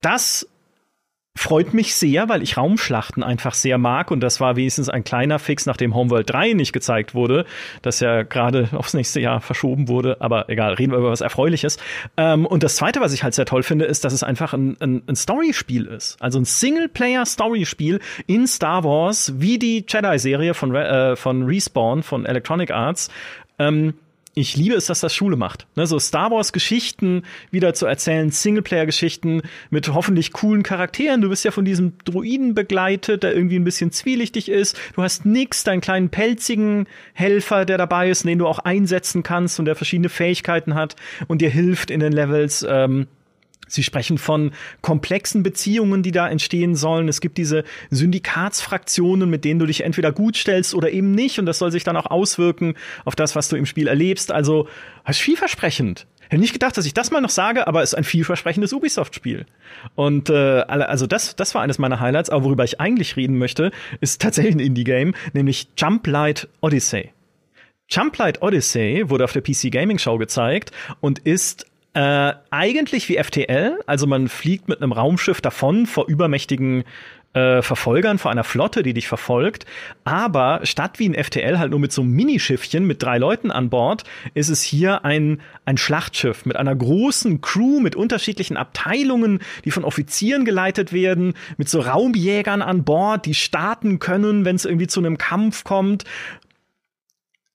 Das freut mich sehr, weil ich Raumschlachten einfach sehr mag und das war wenigstens ein kleiner Fix, nachdem Homeworld 3 nicht gezeigt wurde, das ja gerade aufs nächste Jahr verschoben wurde, aber egal, reden wir über was Erfreuliches. Ähm, und das zweite, was ich halt sehr toll finde, ist, dass es einfach ein, ein, ein Story-Spiel ist. Also ein Singleplayer-Story-Spiel in Star Wars, wie die Jedi-Serie von, äh, von Respawn, von Electronic Arts. Ähm, ich liebe es, dass das Schule macht. Ne, so Star Wars Geschichten wieder zu erzählen, Singleplayer Geschichten mit hoffentlich coolen Charakteren. Du bist ja von diesem Druiden begleitet, der irgendwie ein bisschen zwielichtig ist. Du hast nix, deinen kleinen pelzigen Helfer, der dabei ist, den du auch einsetzen kannst und der verschiedene Fähigkeiten hat und dir hilft in den Levels. Ähm, Sie sprechen von komplexen Beziehungen, die da entstehen sollen. Es gibt diese Syndikatsfraktionen, mit denen du dich entweder gut stellst oder eben nicht. Und das soll sich dann auch auswirken auf das, was du im Spiel erlebst. Also, das ist vielversprechend. Hätte nicht gedacht, dass ich das mal noch sage, aber es ist ein vielversprechendes Ubisoft-Spiel. Und äh, also das, das war eines meiner Highlights. Aber worüber ich eigentlich reden möchte, ist tatsächlich ein Indie-Game, nämlich Jump Light Odyssey. Jump Light Odyssey wurde auf der PC Gaming Show gezeigt und ist äh, eigentlich wie FTL, also man fliegt mit einem Raumschiff davon vor übermächtigen äh, Verfolgern, vor einer Flotte, die dich verfolgt. Aber statt wie ein FTL halt nur mit so einem Minischiffchen mit drei Leuten an Bord, ist es hier ein, ein Schlachtschiff mit einer großen Crew, mit unterschiedlichen Abteilungen, die von Offizieren geleitet werden, mit so Raumjägern an Bord, die starten können, wenn es irgendwie zu einem Kampf kommt.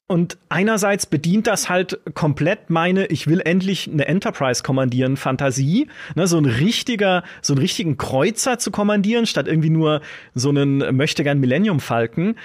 Und einerseits bedient das halt komplett meine, ich will endlich eine Enterprise kommandieren, Fantasie, ne, so ein richtiger, so einen richtigen Kreuzer zu kommandieren, statt irgendwie nur so einen möchte gern Millennium Falken.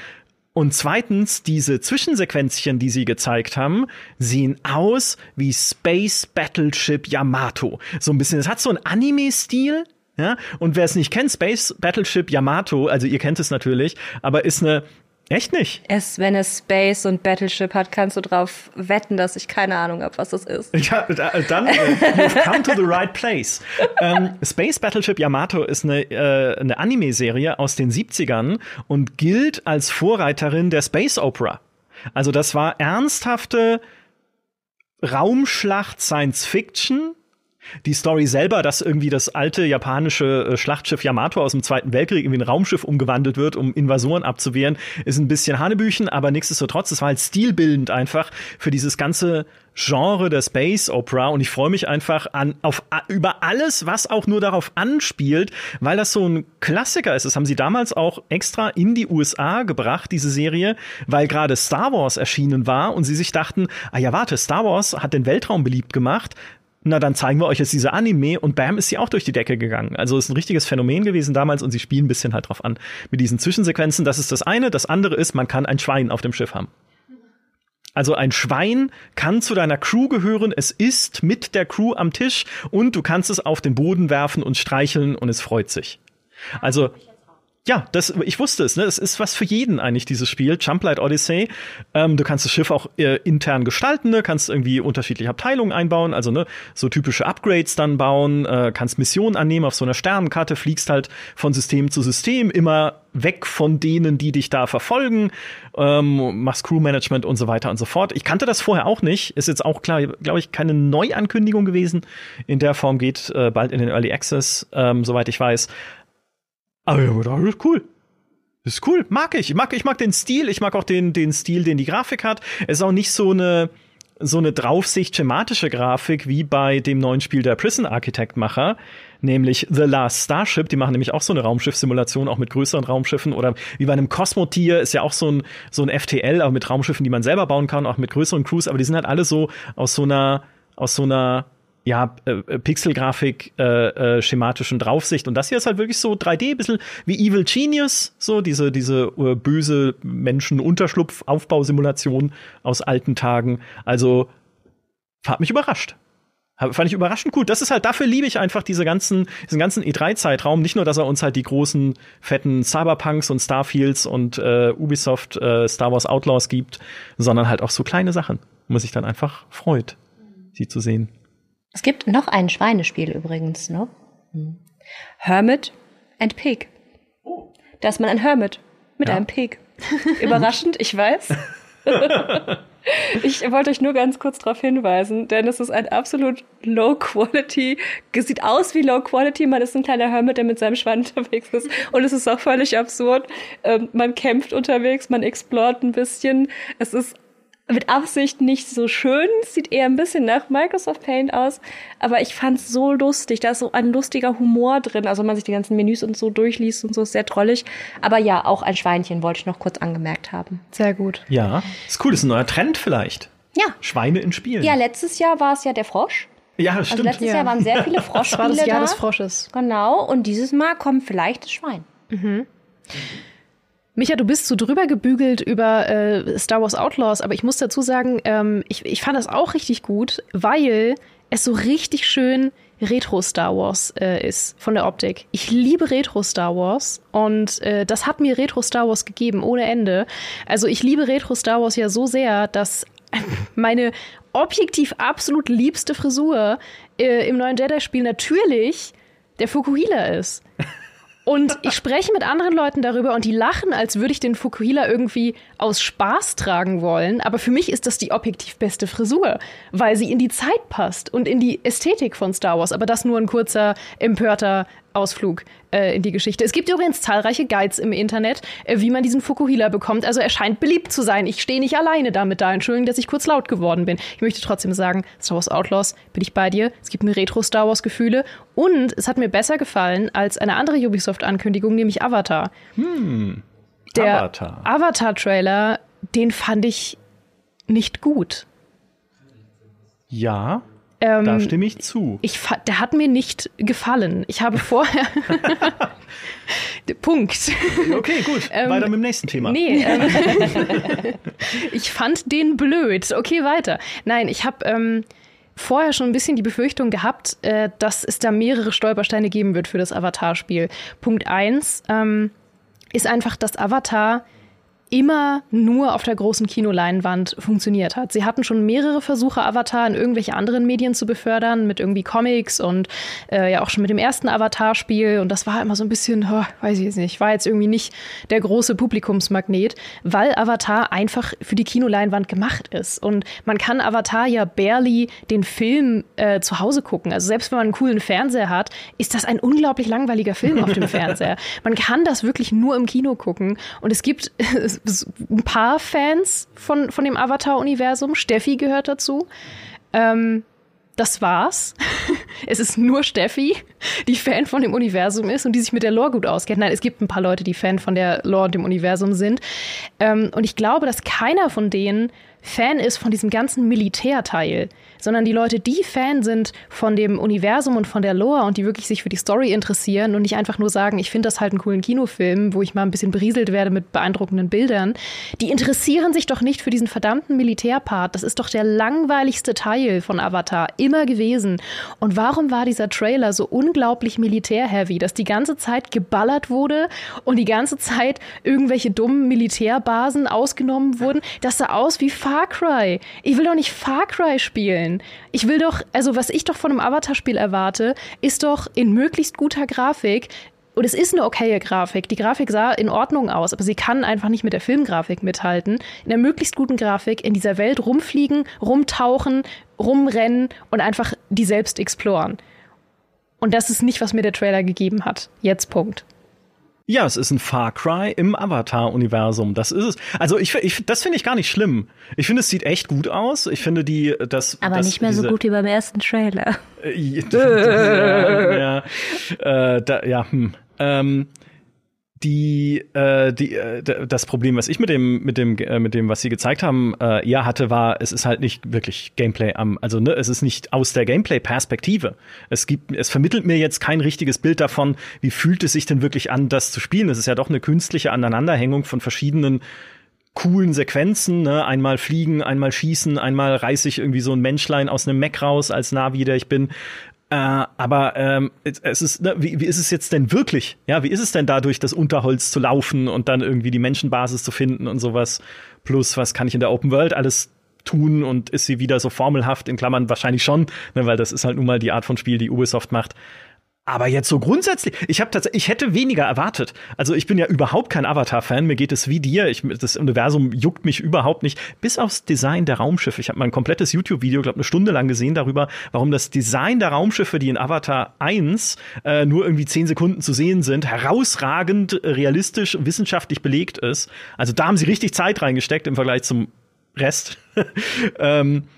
Und zweitens, diese Zwischensequenzchen, die sie gezeigt haben, sehen aus wie Space Battleship Yamato. So ein bisschen, es hat so einen Anime-Stil, ja. Und wer es nicht kennt, Space Battleship Yamato, also ihr kennt es natürlich, aber ist eine Echt nicht? Es, wenn es Space und Battleship hat, kannst du drauf wetten, dass ich keine Ahnung habe, was das ist. Ja, dann äh, you've come to the right place. ähm, Space Battleship Yamato ist eine, äh, eine Anime-Serie aus den 70ern und gilt als Vorreiterin der Space Opera. Also das war ernsthafte Raumschlacht Science Fiction die Story selber, dass irgendwie das alte japanische äh, Schlachtschiff Yamato aus dem Zweiten Weltkrieg irgendwie in ein Raumschiff umgewandelt wird, um Invasoren abzuwehren, ist ein bisschen Hanebüchen, aber nichtsdestotrotz, es war halt stilbildend einfach für dieses ganze Genre der Space Opera und ich freue mich einfach an auf über alles, was auch nur darauf anspielt, weil das so ein Klassiker ist. Das haben sie damals auch extra in die USA gebracht, diese Serie, weil gerade Star Wars erschienen war und sie sich dachten, ah ja, warte, Star Wars hat den Weltraum beliebt gemacht na dann zeigen wir euch jetzt diese Anime und bam ist sie auch durch die Decke gegangen. Also ist ein richtiges Phänomen gewesen damals und sie spielen ein bisschen halt drauf an mit diesen Zwischensequenzen. Das ist das eine. Das andere ist, man kann ein Schwein auf dem Schiff haben. Also ein Schwein kann zu deiner Crew gehören, es ist mit der Crew am Tisch und du kannst es auf den Boden werfen und streicheln und es freut sich. Also ja, das, ich wusste es, ne? Es ist was für jeden eigentlich, dieses Spiel, Jumplight Odyssey. Ähm, du kannst das Schiff auch äh, intern gestalten, ne? kannst irgendwie unterschiedliche Abteilungen einbauen, also ne, so typische Upgrades dann bauen, äh, kannst Missionen annehmen auf so einer Sternenkarte, fliegst halt von System zu System, immer weg von denen, die dich da verfolgen, ähm, machst Crewmanagement und so weiter und so fort. Ich kannte das vorher auch nicht. Ist jetzt auch klar, glaube ich, keine Neuankündigung gewesen. In der Form geht äh, bald in den Early Access, ähm, soweit ich weiß. Aber ja, das ist cool. Das ist cool, mag ich. Ich mag, ich mag den Stil, ich mag auch den, den Stil, den die Grafik hat. Es ist auch nicht so eine, so eine Draufsicht schematische Grafik wie bei dem neuen Spiel der Prison Architect Macher, nämlich The Last Starship. Die machen nämlich auch so eine Raumschiffsimulation, auch mit größeren Raumschiffen oder wie bei einem Cosmotier ist ja auch so ein, so ein FTL, aber mit Raumschiffen, die man selber bauen kann, auch mit größeren Crews, aber die sind halt alle so aus so einer, aus so einer ja, äh, äh, Pixelgrafik äh, äh, schematischen Draufsicht. Und das hier ist halt wirklich so 3D, bisschen wie Evil Genius, so diese, diese äh, böse Menschen-Unterschlupf-Aufbausimulation aus alten Tagen. Also hat mich überrascht. Fand ich überraschend gut. Das ist halt, dafür liebe ich einfach diese ganzen, diesen ganzen E3-Zeitraum. Nicht nur, dass er uns halt die großen, fetten Cyberpunks und Starfields und äh, Ubisoft äh, Star Wars Outlaws gibt, sondern halt auch so kleine Sachen, wo man sich dann einfach freut, sie zu sehen. Es gibt noch ein Schweinespiel übrigens, ne? Hermit and Pig. Oh. Da ist man ein Hermit mit ja. einem Pig. Überraschend, ich weiß. <laughs> ich wollte euch nur ganz kurz darauf hinweisen, denn es ist ein absolut Low Quality, sieht aus wie Low Quality, man ist ein kleiner Hermit, der mit seinem Schwein <laughs> unterwegs ist und es ist auch völlig absurd. Ähm, man kämpft unterwegs, man explort ein bisschen. Es ist mit Absicht nicht so schön, sieht eher ein bisschen nach Microsoft Paint aus, aber ich fand's so lustig, da ist so ein lustiger Humor drin, also wenn man sich die ganzen Menüs und so durchliest und so, ist sehr trollig, aber ja, auch ein Schweinchen wollte ich noch kurz angemerkt haben. Sehr gut. Ja, ist cool, ist ein neuer Trend vielleicht. Ja. Schweine in Spielen. Ja, letztes Jahr war es ja der Frosch. Ja, das stimmt. Also letztes ja. Jahr waren sehr viele Froschspiele <laughs> Das war das Jahr da. des Frosches. Genau, und dieses Mal kommt vielleicht das Schwein. Mhm. Micha, du bist so drüber gebügelt über äh, Star Wars Outlaws, aber ich muss dazu sagen, ähm, ich, ich fand das auch richtig gut, weil es so richtig schön Retro Star Wars äh, ist von der Optik. Ich liebe Retro Star Wars und äh, das hat mir Retro Star Wars gegeben ohne Ende. Also ich liebe Retro Star Wars ja so sehr, dass <laughs> meine objektiv absolut liebste Frisur äh, im neuen Jedi-Spiel natürlich der Fukuhila ist. Und ich spreche mit anderen Leuten darüber und die lachen, als würde ich den Fukuhila irgendwie aus Spaß tragen wollen. Aber für mich ist das die objektiv beste Frisur, weil sie in die Zeit passt und in die Ästhetik von Star Wars. Aber das nur ein kurzer, empörter Ausflug äh, in die Geschichte. Es gibt übrigens zahlreiche Guides im Internet, äh, wie man diesen Fukuhila bekommt. Also er scheint beliebt zu sein. Ich stehe nicht alleine damit da. Entschuldigung, dass ich kurz laut geworden bin. Ich möchte trotzdem sagen, Star Wars Outlaws bin ich bei dir. Es gibt mir Retro-Star Wars-Gefühle. Und es hat mir besser gefallen als eine andere Ubisoft-Ankündigung, nämlich Avatar. Hm. Der Avatar. Avatar-Trailer, den fand ich nicht gut. Ja, Ähm, da stimme ich zu. Ich, der hat mir nicht gefallen. Ich habe vorher. <laughs> <laughs> Punkt. Okay, gut. Ähm, Weiter mit dem nächsten Thema. Nee. Ähm, <laughs> ich fand den blöd. Okay, weiter. Nein, ich habe ähm, vorher schon ein bisschen die Befürchtung gehabt, äh, dass es da mehrere Stolpersteine geben wird für das Avatar-Spiel. Punkt eins ähm, ist einfach, dass Avatar immer nur auf der großen Kinoleinwand funktioniert hat. Sie hatten schon mehrere Versuche, Avatar in irgendwelche anderen Medien zu befördern, mit irgendwie Comics und äh, ja auch schon mit dem ersten Avatar-Spiel. Und das war immer so ein bisschen, oh, weiß ich jetzt nicht, war jetzt irgendwie nicht der große Publikumsmagnet, weil Avatar einfach für die Kinoleinwand gemacht ist. Und man kann Avatar ja barely den Film äh, zu Hause gucken. Also selbst wenn man einen coolen Fernseher hat, ist das ein unglaublich langweiliger Film auf dem <laughs> Fernseher. Man kann das wirklich nur im Kino gucken. Und es gibt <laughs> ein paar Fans von, von dem Avatar-Universum. Steffi gehört dazu. Ähm, das war's. <laughs> es ist nur Steffi, die Fan von dem Universum ist und die sich mit der Lore gut auskennt. Nein, es gibt ein paar Leute, die Fan von der Lore und dem Universum sind. Ähm, und ich glaube, dass keiner von denen Fan ist von diesem ganzen Militärteil, sondern die Leute, die Fan sind von dem Universum und von der Lore und die wirklich sich für die Story interessieren und nicht einfach nur sagen, ich finde das halt einen coolen Kinofilm, wo ich mal ein bisschen berieselt werde mit beeindruckenden Bildern, die interessieren sich doch nicht für diesen verdammten Militärpart. Das ist doch der langweiligste Teil von Avatar immer gewesen. Und warum war dieser Trailer so unglaublich militärheavy, dass die ganze Zeit geballert wurde und die ganze Zeit irgendwelche dummen Militärbasen ausgenommen wurden? Das sah aus wie Far Cry. Ich will doch nicht Far Cry spielen. Ich will doch, also was ich doch von einem Avatar-Spiel erwarte, ist doch in möglichst guter Grafik und es ist eine okaye Grafik. Die Grafik sah in Ordnung aus, aber sie kann einfach nicht mit der Filmgrafik mithalten. In der möglichst guten Grafik in dieser Welt rumfliegen, rumtauchen, rumrennen und einfach die selbst exploren. Und das ist nicht, was mir der Trailer gegeben hat. Jetzt Punkt. Ja, es ist ein Far Cry im Avatar-Universum. Das ist es. Also ich, ich das finde ich gar nicht schlimm. Ich finde, es sieht echt gut aus. Ich finde die, das. Aber das, nicht mehr diese, so gut wie beim ersten Trailer. Äh, ja, <laughs> ja, äh, da, ja hm. ähm, die, äh, die, äh, das Problem, was ich mit dem, mit dem, äh, mit dem, was sie gezeigt haben, äh, eher hatte, war, es ist halt nicht wirklich Gameplay am, also ne, es ist nicht aus der Gameplay-Perspektive. Es gibt, es vermittelt mir jetzt kein richtiges Bild davon, wie fühlt es sich denn wirklich an, das zu spielen. Es ist ja doch eine künstliche Aneinanderhängung von verschiedenen coolen Sequenzen, ne? einmal fliegen, einmal schießen, einmal reiße ich irgendwie so ein Menschlein aus einem Mac raus als Navi, der ich bin. Äh, aber ähm, es ist, ne, wie, wie ist es jetzt denn wirklich? Ja, wie ist es denn da durch das Unterholz zu laufen und dann irgendwie die Menschenbasis zu finden und sowas? Plus, was kann ich in der Open World alles tun und ist sie wieder so formelhaft in Klammern wahrscheinlich schon, ne, weil das ist halt nun mal die Art von Spiel, die Ubisoft macht. Aber jetzt so grundsätzlich, ich habe tatsächlich, ich hätte weniger erwartet. Also ich bin ja überhaupt kein Avatar-Fan. Mir geht es wie dir. Ich, das Universum juckt mich überhaupt nicht. Bis aufs Design der Raumschiffe. Ich habe mal ein komplettes YouTube-Video, glaube eine Stunde lang gesehen darüber, warum das Design der Raumschiffe, die in Avatar 1 äh, nur irgendwie zehn Sekunden zu sehen sind, herausragend realistisch wissenschaftlich belegt ist. Also da haben sie richtig Zeit reingesteckt im Vergleich zum Rest. <laughs> ähm,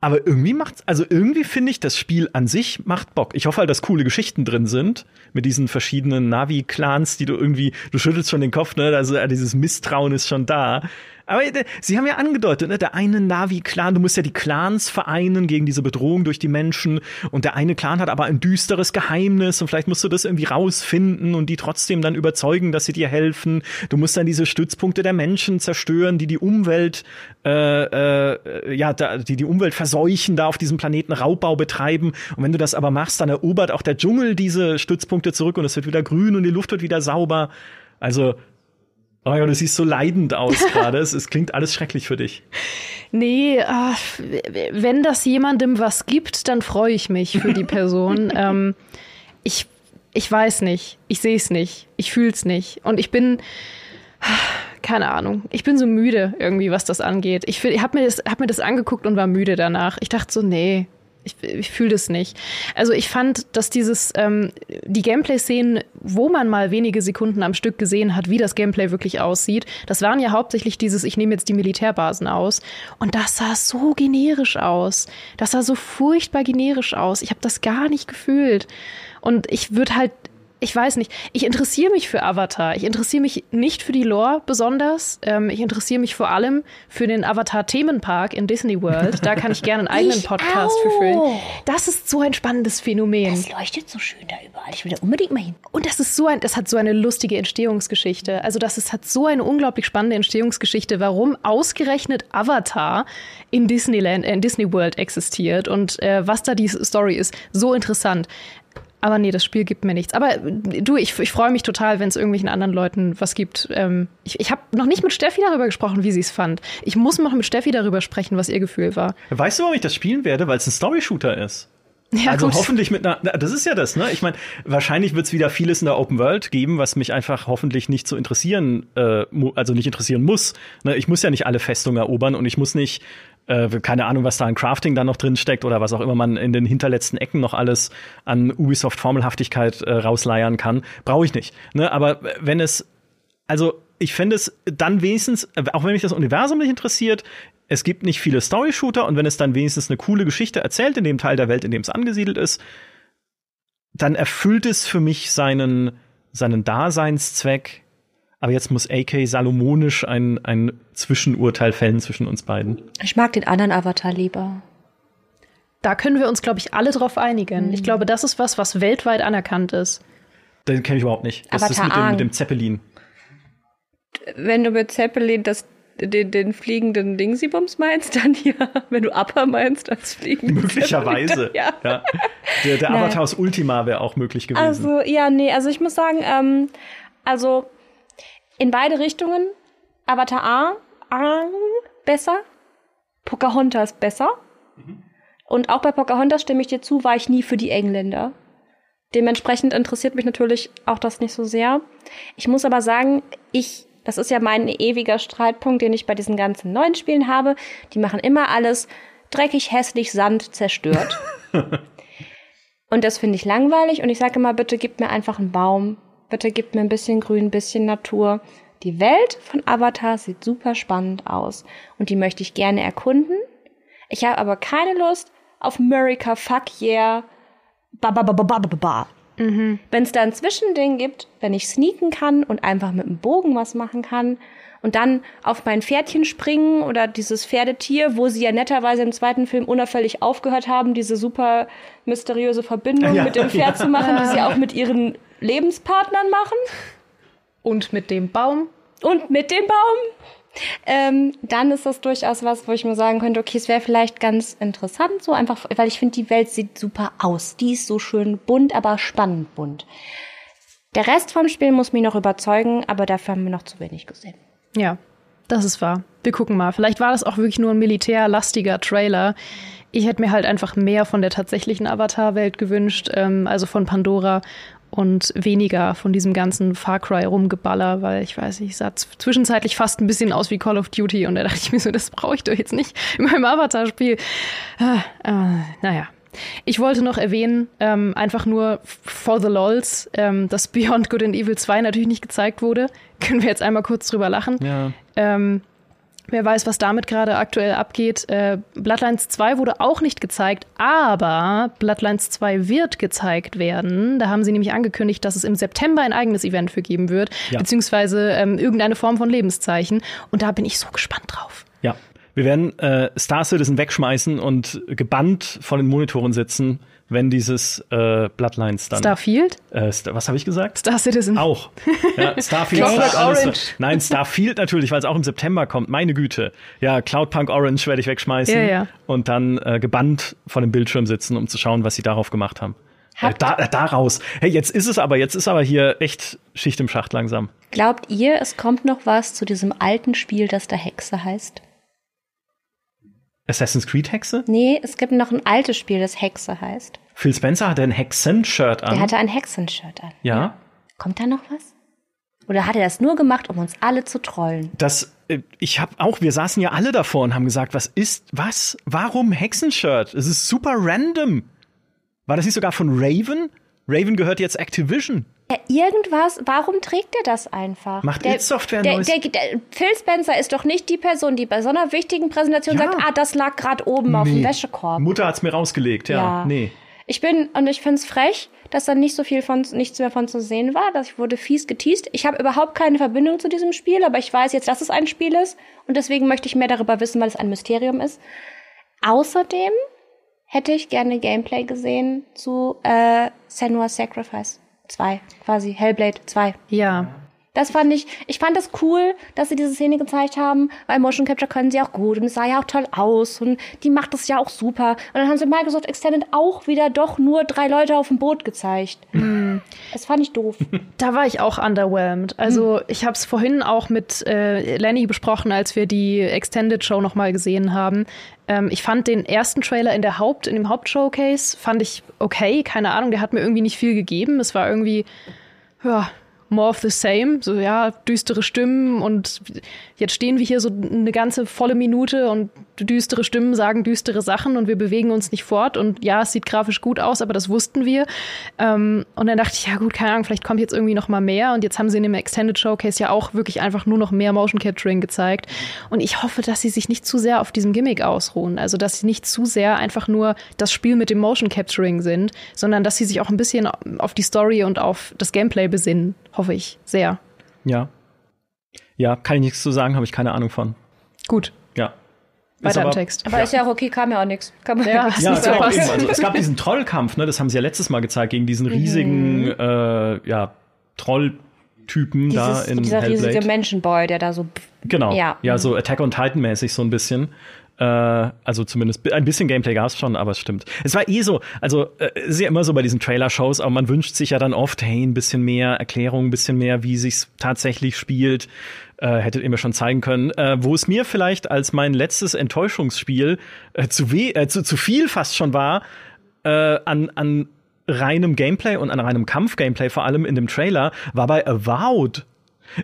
aber irgendwie macht's, also irgendwie finde ich, das Spiel an sich macht Bock. Ich hoffe halt, dass coole Geschichten drin sind mit diesen verschiedenen Navi-Clans, die du irgendwie, du schüttelst schon den Kopf, ne? Also dieses Misstrauen ist schon da. Aber äh, sie haben ja angedeutet, ne, der eine Navi-Clan, du musst ja die Clans vereinen gegen diese Bedrohung durch die Menschen. Und der eine Clan hat aber ein düsteres Geheimnis und vielleicht musst du das irgendwie rausfinden und die trotzdem dann überzeugen, dass sie dir helfen. Du musst dann diese Stützpunkte der Menschen zerstören, die die Umwelt, äh, äh, ja, da, die die Umwelt verseuchen, da auf diesem Planeten Raubbau betreiben. Und wenn du das aber machst, dann erobert auch der Dschungel diese Stützpunkte zurück und es wird wieder grün und die Luft wird wieder sauber. Also Oh ja, du siehst so leidend aus gerade. es, es, klingt alles schrecklich für dich. Nee, ach, wenn das jemandem was gibt, dann freue ich mich für die Person. <laughs> ähm, ich, ich weiß nicht. Ich sehe es nicht. Ich fühle es nicht. Und ich bin, keine Ahnung, ich bin so müde irgendwie, was das angeht. Ich, ich habe mir, hab mir das angeguckt und war müde danach. Ich dachte so, nee, ich, ich fühle das nicht. Also ich fand, dass dieses, ähm, die Gameplay-Szenen, wo man mal wenige Sekunden am Stück gesehen hat, wie das Gameplay wirklich aussieht, das waren ja hauptsächlich dieses, ich nehme jetzt die Militärbasen aus. Und das sah so generisch aus. Das sah so furchtbar generisch aus. Ich habe das gar nicht gefühlt. Und ich würde halt ich weiß nicht, ich interessiere mich für Avatar. Ich interessiere mich nicht für die Lore besonders. Ähm, ich interessiere mich vor allem für den Avatar-Themenpark in Disney World. Da kann ich gerne einen eigenen Podcast für füllen. Das ist so ein spannendes Phänomen. Das leuchtet so schön da überall. Ich will da unbedingt mal hin. Und das ist so ein, das hat so eine lustige Entstehungsgeschichte. Also das ist, hat so eine unglaublich spannende Entstehungsgeschichte, warum ausgerechnet Avatar in Disneyland, äh, in Disney World existiert und äh, was da die Story ist. So interessant Aber nee, das Spiel gibt mir nichts. Aber äh, du, ich, ich freue mich total, wenn es irgendwelchen anderen Leuten was gibt. Ähm, ich ich habe noch nicht mit Steffi darüber gesprochen, wie sie es fand. Ich muss noch mit Steffi darüber sprechen, was ihr Gefühl war. Weißt du, warum ich das spielen werde? Weil es ein Story-Shooter ist. Ja, also gut. hoffentlich mit einer, das ist ja das, ne? Ich meine, wahrscheinlich wird es wieder vieles in der Open World geben, was mich einfach hoffentlich nicht so interessieren, äh, also nicht interessieren muss. Ne? Ich muss ja nicht alle Festungen erobern und ich muss nicht äh, keine Ahnung, was da an Crafting da noch drin steckt oder was auch immer man in den hinterletzten Ecken noch alles an Ubisoft-Formelhaftigkeit äh, rausleiern kann, brauche ich nicht. Ne? Aber wenn es, also ich fände es dann wenigstens, auch wenn mich das Universum nicht interessiert, es gibt nicht viele Story-Shooter und wenn es dann wenigstens eine coole Geschichte erzählt in dem Teil der Welt, in dem es angesiedelt ist, dann erfüllt es für mich seinen, seinen Daseinszweck aber jetzt muss AK salomonisch ein, ein Zwischenurteil fällen zwischen uns beiden. Ich mag den anderen Avatar lieber. Da können wir uns, glaube ich, alle drauf einigen. Mhm. Ich glaube, das ist was, was weltweit anerkannt ist. Den kenne ich überhaupt nicht. Das Avatar ist mit dem, mit dem Zeppelin. Wenn du mit Zeppelin das den, den fliegenden Dingsybums meinst, dann ja. Wenn du Upper meinst als fliegenden Möglicherweise. <laughs> ja. ja. Der, der Avatar aus Ultima wäre auch möglich gewesen. Also, ja, nee, also ich muss sagen, ähm, also in beide Richtungen. Avatar A, A besser. Pocahontas besser. Mhm. Und auch bei Pocahontas stimme ich dir zu, war ich nie für die Engländer. Dementsprechend interessiert mich natürlich auch das nicht so sehr. Ich muss aber sagen, ich, das ist ja mein ewiger Streitpunkt, den ich bei diesen ganzen neuen Spielen habe. Die machen immer alles dreckig, hässlich, Sand, zerstört. <laughs> und das finde ich langweilig und ich sage immer, bitte gib mir einfach einen Baum, Bitte gib mir ein bisschen Grün, ein bisschen Natur. Die Welt von Avatar sieht super spannend aus und die möchte ich gerne erkunden. Ich habe aber keine Lust auf America Fuck Yeah. Ba, ba, ba, ba, ba, ba, ba. Mhm. Wenn es da ein Zwischending gibt, wenn ich sneaken kann und einfach mit dem Bogen was machen kann und dann auf mein Pferdchen springen oder dieses Pferdetier, wo sie ja netterweise im zweiten Film unauffällig aufgehört haben, diese super mysteriöse Verbindung ja, mit dem Pferd ja. <laughs> zu machen, die sie auch mit ihren Lebenspartnern machen. Und mit dem Baum. Und mit dem Baum. Ähm, dann ist das durchaus was, wo ich mir sagen könnte, okay, es wäre vielleicht ganz interessant, so einfach, weil ich finde, die Welt sieht super aus. Die ist so schön bunt, aber spannend bunt. Der Rest vom Spiel muss mich noch überzeugen, aber dafür haben wir noch zu wenig gesehen. Ja, das ist wahr. Wir gucken mal. Vielleicht war das auch wirklich nur ein militärlastiger Trailer. Ich hätte mir halt einfach mehr von der tatsächlichen Avatar-Welt gewünscht, ähm, also von Pandora und weniger von diesem ganzen Far Cry rumgeballer, weil ich weiß, ich sah zwischenzeitlich fast ein bisschen aus wie Call of Duty und da dachte ich mir so, das brauche ich doch jetzt nicht in meinem Avatar-Spiel. Ah, äh, naja. Ich wollte noch erwähnen, ähm, einfach nur for the lols, ähm, dass <laughs> Beyond Good and Evil 2 natürlich nicht gezeigt wurde. <laughs> Können wir jetzt einmal kurz drüber lachen. Ja. Ähm, Wer weiß, was damit gerade aktuell abgeht. Äh, Bloodlines 2 wurde auch nicht gezeigt, aber Bloodlines 2 wird gezeigt werden. Da haben sie nämlich angekündigt, dass es im September ein eigenes Event für geben wird, ja. beziehungsweise ähm, irgendeine Form von Lebenszeichen. Und da bin ich so gespannt drauf. Ja, wir werden äh, Star Citizen wegschmeißen und gebannt vor den Monitoren sitzen wenn dieses äh, Bloodlines dann. Starfield? Äh, Star, was habe ich gesagt? Star Citizen. Auch. Ja, <laughs> Starfield. Star, Orange. Nein, Starfield natürlich, weil es auch im September kommt. Meine Güte. Ja, Cloudpunk Orange werde ich wegschmeißen ja, ja. und dann äh, gebannt vor dem Bildschirm sitzen, um zu schauen, was sie darauf gemacht haben. Äh, da, äh, daraus. Hey, jetzt ist es aber, jetzt ist aber hier echt Schicht im Schacht langsam. Glaubt ihr, es kommt noch was zu diesem alten Spiel, das der Hexe heißt? Assassin's Creed Hexe? Nee, es gibt noch ein altes Spiel, das Hexe heißt. Phil Spencer hatte ein Hexen-Shirt an. Der hatte ein Hexen-Shirt an. Ja. Kommt da noch was? Oder hat er das nur gemacht, um uns alle zu trollen? Das, äh, ich habe auch, wir saßen ja alle davor und haben gesagt, was ist, was? Warum Hexenshirt? Es ist super random. War das nicht sogar von Raven? Raven gehört jetzt Activision. Ja, irgendwas, warum trägt er das einfach? Macht der Software der, neues? Der, der, Phil Spencer ist doch nicht die Person, die bei so einer wichtigen Präsentation ja. sagt, ah, das lag gerade oben nee. auf dem Wäschekorb. Mutter hat's mir rausgelegt, ja. ja. Nee. Ich bin, und ich find's frech, dass da nicht so viel von, nichts mehr von zu sehen war, dass ich wurde fies geteased. Ich habe überhaupt keine Verbindung zu diesem Spiel, aber ich weiß jetzt, dass es ein Spiel ist und deswegen möchte ich mehr darüber wissen, weil es ein Mysterium ist. Außerdem hätte ich gerne Gameplay gesehen zu äh, Senua's Sacrifice. 2, quasi. Hellblade 2. Ja. Das fand ich, ich fand das cool, dass sie diese Szene gezeigt haben, weil Motion Capture können sie auch gut und es sah ja auch toll aus und die macht das ja auch super. Und dann haben sie Microsoft Extended auch wieder doch nur drei Leute auf dem Boot gezeigt. Mm. Das fand ich doof. Da war ich auch underwhelmed. Also mm. ich habe es vorhin auch mit äh, Lenny besprochen, als wir die Extended Show nochmal gesehen haben. Ähm, ich fand den ersten Trailer in der Haupt, in dem Hauptshowcase, fand ich okay, keine Ahnung, der hat mir irgendwie nicht viel gegeben. Es war irgendwie, ja, more of the same. So, ja, düstere Stimmen und jetzt stehen wir hier so eine ganze volle Minute und düstere Stimmen sagen düstere Sachen und wir bewegen uns nicht fort. Und ja, es sieht grafisch gut aus, aber das wussten wir. Ähm, und dann dachte ich, ja gut, keine Ahnung, vielleicht kommt jetzt irgendwie noch mal mehr. Und jetzt haben sie in dem Extended Showcase ja auch wirklich einfach nur noch mehr Motion Capturing gezeigt. Und ich hoffe, dass sie sich nicht zu sehr auf diesem Gimmick ausruhen. Also, dass sie nicht zu sehr einfach nur das Spiel mit dem Motion Capturing sind, sondern dass sie sich auch ein bisschen auf die Story und auf das Gameplay besinnen. Hoffe ich sehr. Ja. Ja, kann ich nichts zu sagen, habe ich keine Ahnung von. Gut. Ja. Weiter im Text. Aber ja. ist ja auch okay, kam ja auch nichts. Kann man ja, ja, ja also, es gab diesen Trollkampf, ne, das haben sie ja letztes Mal gezeigt, gegen diesen riesigen mhm. äh, ja, Trolltypen da in Dieser Hellblade. riesige Menschenboy, der da so. Genau. Ja, ja so Attack on Titan mäßig so ein bisschen. Äh, also zumindest ein bisschen Gameplay gab es schon, aber es stimmt. Es war eh so, also äh, ist ja immer so bei diesen Trailer-Shows, aber man wünscht sich ja dann oft, hey, ein bisschen mehr Erklärung, ein bisschen mehr, wie sich's tatsächlich spielt. Äh, hättet ihr mir schon zeigen können. Äh, wo es mir vielleicht als mein letztes Enttäuschungsspiel äh, zu, weh, äh, zu, zu viel fast schon war, äh, an, an reinem Gameplay und an reinem Kampf-Gameplay, vor allem in dem Trailer, war bei Avowed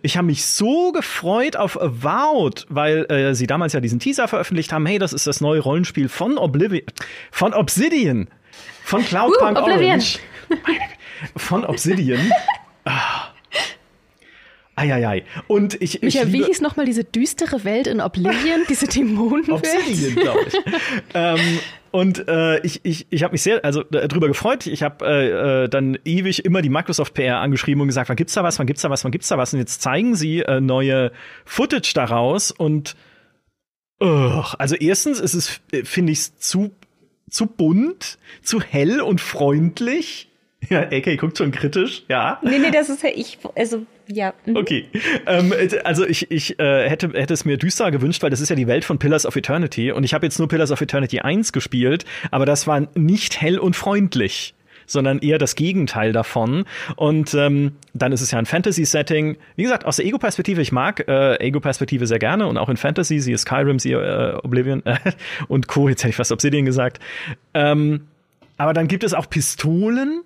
ich habe mich so gefreut auf Avowed, weil äh, sie damals ja diesen Teaser veröffentlicht haben. Hey, das ist das neue Rollenspiel von Oblivion, von Obsidian, von Cloudpunk uh, Orange, von Obsidian. ah. Eieiei. Und ich, ich Michael, wie hieß nochmal diese düstere Welt in Oblivion, diese <laughs> Dämonenwelt? Obsidian, glaube ich. ähm, und äh, ich, ich, ich habe mich sehr also äh, drüber gefreut. Ich habe äh, äh, dann ewig immer die Microsoft PR angeschrieben und gesagt, wann gibt's da was, wann gibt's da was, wann gibt's da was? Und jetzt zeigen sie äh, neue Footage daraus und uh, also erstens ist es, äh, finde ich, zu zu bunt, zu hell und freundlich. Ja, AK guckt schon kritisch, ja. Nee, nee, das ist ja ich, also ja. Mhm. Okay. Ähm, also ich, ich äh, hätte, hätte es mir düster gewünscht, weil das ist ja die Welt von Pillars of Eternity und ich habe jetzt nur Pillars of Eternity 1 gespielt, aber das war nicht hell und freundlich sondern eher das Gegenteil davon. Und ähm, dann ist es ja ein Fantasy-Setting. Wie gesagt, aus der Ego-Perspektive, ich mag äh, Ego-Perspektive sehr gerne und auch in Fantasy, sie ist Skyrim, sie äh, Oblivion äh, <laughs> und Co. Jetzt hätte ich fast Obsidian gesagt. Ähm, aber dann gibt es auch Pistolen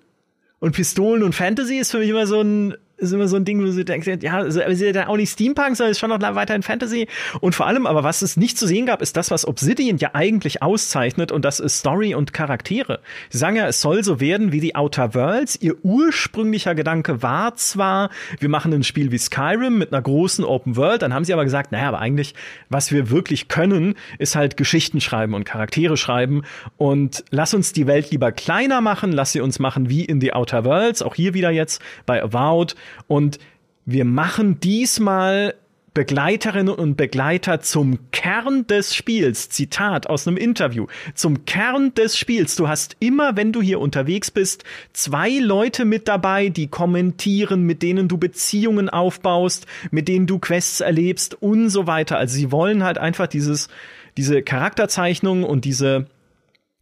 und Pistolen und Fantasy ist für mich immer so ein ist immer so ein Ding, wo du denkst, ja, also, aber sie ist ja auch nicht Steampunk, sondern ist schon noch weiterhin Fantasy. Und vor allem, aber was es nicht zu sehen gab, ist das, was Obsidian ja eigentlich auszeichnet und das ist Story und Charaktere. Sie sagen ja, es soll so werden wie die Outer Worlds. Ihr ursprünglicher Gedanke war zwar, wir machen ein Spiel wie Skyrim mit einer großen Open World, dann haben sie aber gesagt, naja, aber eigentlich, was wir wirklich können, ist halt Geschichten schreiben und Charaktere schreiben und lass uns die Welt lieber kleiner machen, lass sie uns machen wie in die Outer Worlds, auch hier wieder jetzt bei Avowed und wir machen diesmal Begleiterinnen und Begleiter zum Kern des Spiels. Zitat aus einem Interview. Zum Kern des Spiels. Du hast immer, wenn du hier unterwegs bist, zwei Leute mit dabei, die kommentieren, mit denen du Beziehungen aufbaust, mit denen du Quests erlebst und so weiter. Also sie wollen halt einfach dieses, diese Charakterzeichnung und diese,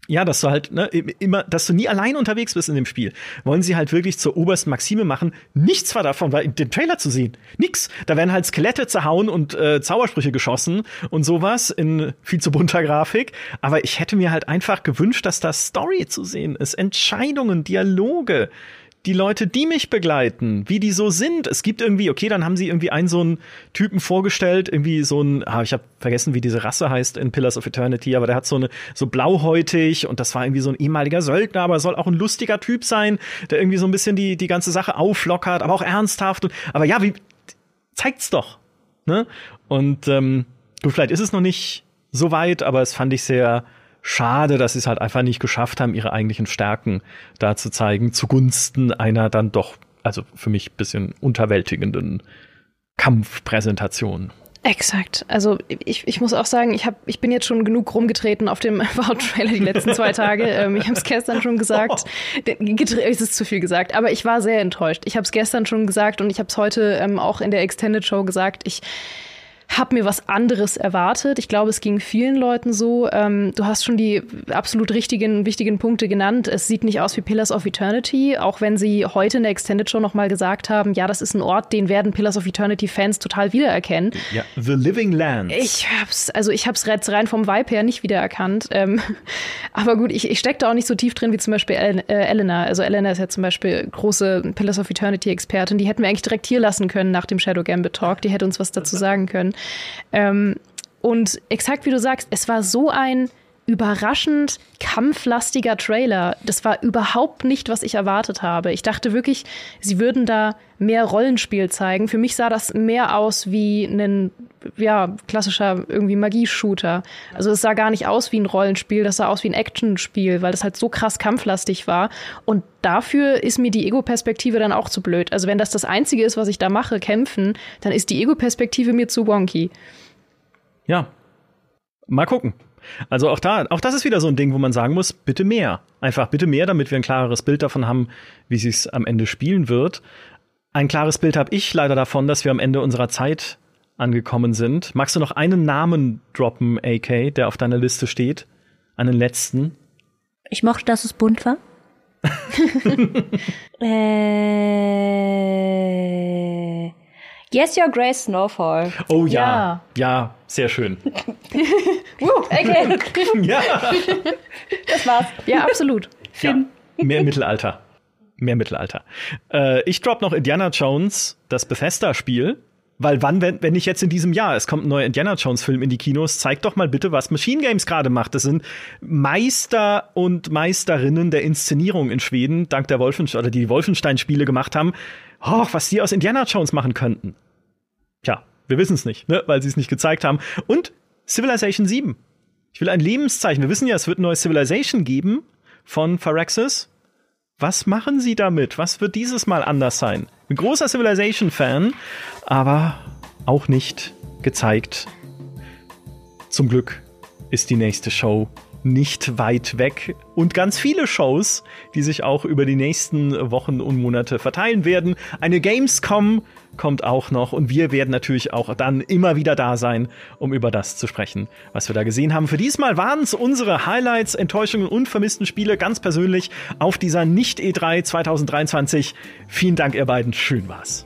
ja, dass du halt ne, immer, dass du nie allein unterwegs bist in dem Spiel. Wollen sie halt wirklich zur obersten Maxime machen. Nichts war davon, war in dem Trailer zu sehen. Nix. Da werden halt Skelette zerhauen und äh, Zaubersprüche geschossen und sowas in viel zu bunter Grafik. Aber ich hätte mir halt einfach gewünscht, dass da Story zu sehen ist, Entscheidungen, Dialoge die Leute, die mich begleiten, wie die so sind. Es gibt irgendwie, okay, dann haben sie irgendwie einen so einen Typen vorgestellt, irgendwie so ein, ah, ich habe vergessen, wie diese Rasse heißt in Pillars of Eternity, aber der hat so eine so blauhäutig und das war irgendwie so ein ehemaliger Söldner, aber soll auch ein lustiger Typ sein, der irgendwie so ein bisschen die die ganze Sache auflockert, aber auch ernsthaft und aber ja, wie zeigt's doch, ne? Und ähm, gut, vielleicht ist es noch nicht so weit, aber es fand ich sehr schade, dass sie es halt einfach nicht geschafft haben, ihre eigentlichen Stärken da zu zeigen, zugunsten einer dann doch, also für mich bisschen unterwältigenden Kampfpräsentation. Exakt. Also ich, ich muss auch sagen, ich, hab, ich bin jetzt schon genug rumgetreten auf dem <laughs> Wow-Trailer die letzten zwei Tage. ähm, ich habe es gestern schon gesagt. Es ist zu viel gesagt, aber ich war sehr enttäuscht. Ich habe es gestern schon gesagt und ich habe es heute ähm, auch in der Extended Show gesagt. Ich habe mir was anderes erwartet. Ich glaube, es ging vielen Leuten so. Ähm, du hast schon die absolut richtigen, wichtigen Punkte genannt. Es sieht nicht aus wie Pillars of Eternity, auch wenn sie heute in der Extended Show nochmal gesagt haben, ja, das ist ein Ort, den werden Pillars of Eternity Fans total wiedererkennen. Ja, The Living Lands. Ich hab's, also ich hab's rein vom Vibe her nicht wiedererkannt. Ähm, <laughs> aber gut, ich, ich stecke da auch nicht so tief drin wie zum Beispiel El äh, Elena. Also Elena ist ja zum Beispiel große Pillars of Eternity Expertin. Die hätten wir eigentlich direkt hier lassen können nach dem Shadow Gambit Talk. Die hätte uns was dazu sagen können. Ähm, und exakt wie du sagst, es war so ein überraschend kampflastiger Trailer. Das war überhaupt nicht, was ich erwartet habe. Ich dachte wirklich, sie würden da mehr Rollenspiel zeigen. Für mich sah das mehr aus wie ein ja, klassischer irgendwie Magie-Shooter. Also es sah gar nicht aus wie ein Rollenspiel, das sah aus wie ein Actionspiel, weil das halt so krass kampflastig war. Und dafür ist mir die Ego-Perspektive dann auch zu blöd. Also wenn das das Einzige ist, was ich da mache, kämpfen, dann ist die Ego-Perspektive mir zu wonky. Ja. Mal gucken. Also auch da, auch das ist wieder so ein Ding, wo man sagen muss, bitte mehr. Einfach bitte mehr, damit wir ein klareres Bild davon haben, wie es am Ende spielen wird. Ein klares Bild habe ich leider davon, dass wir am Ende unserer Zeit angekommen sind. Magst du noch einen Namen droppen, AK, der auf deiner Liste steht? Einen letzten? Ich mochte, dass es bunt war. <laughs> äh, Yes, Your Grace Snowfall. Oh ja. Ja, ja sehr schön. <laughs> Okay. <laughs> ja. Das war's. Ja, absolut. Ja, mehr Mittelalter. Mehr Mittelalter. Äh, ich drop noch Indiana Jones, das Bethesda-Spiel. Weil wann, wenn, wenn nicht jetzt in diesem Jahr? Es kommt ein neuer Indiana Jones-Film in die Kinos. Zeig doch mal bitte, was Machine Games gerade macht. Das sind Meister und Meisterinnen der Inszenierung in Schweden, dank der Wolfenstein oder die Wolfenstein-Spiele gemacht haben oh, was die aus Indiana Jones machen könnten. Tja, wir wissen es nicht, ne? weil sie es nicht gezeigt haben. Und Civilization 7. Ich will ein Lebenszeichen. Wir wissen ja, es wird ein neues Civilization geben von Phyrexis. Was machen sie damit? Was wird dieses Mal anders sein? Ein großer Civilization-Fan, aber auch nicht gezeigt. Zum Glück ist die nächste Show nicht weit weg und ganz viele Shows, die sich auch über die nächsten Wochen und Monate verteilen werden. Eine Gamescom kommt auch noch und wir werden natürlich auch dann immer wieder da sein, um über das zu sprechen, was wir da gesehen haben. Für diesmal waren es unsere Highlights, Enttäuschungen und vermissten Spiele ganz persönlich auf dieser Nicht E3 2023. Vielen Dank ihr beiden, schön war's.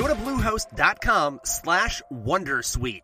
Go to bluehost.com slash wondersuite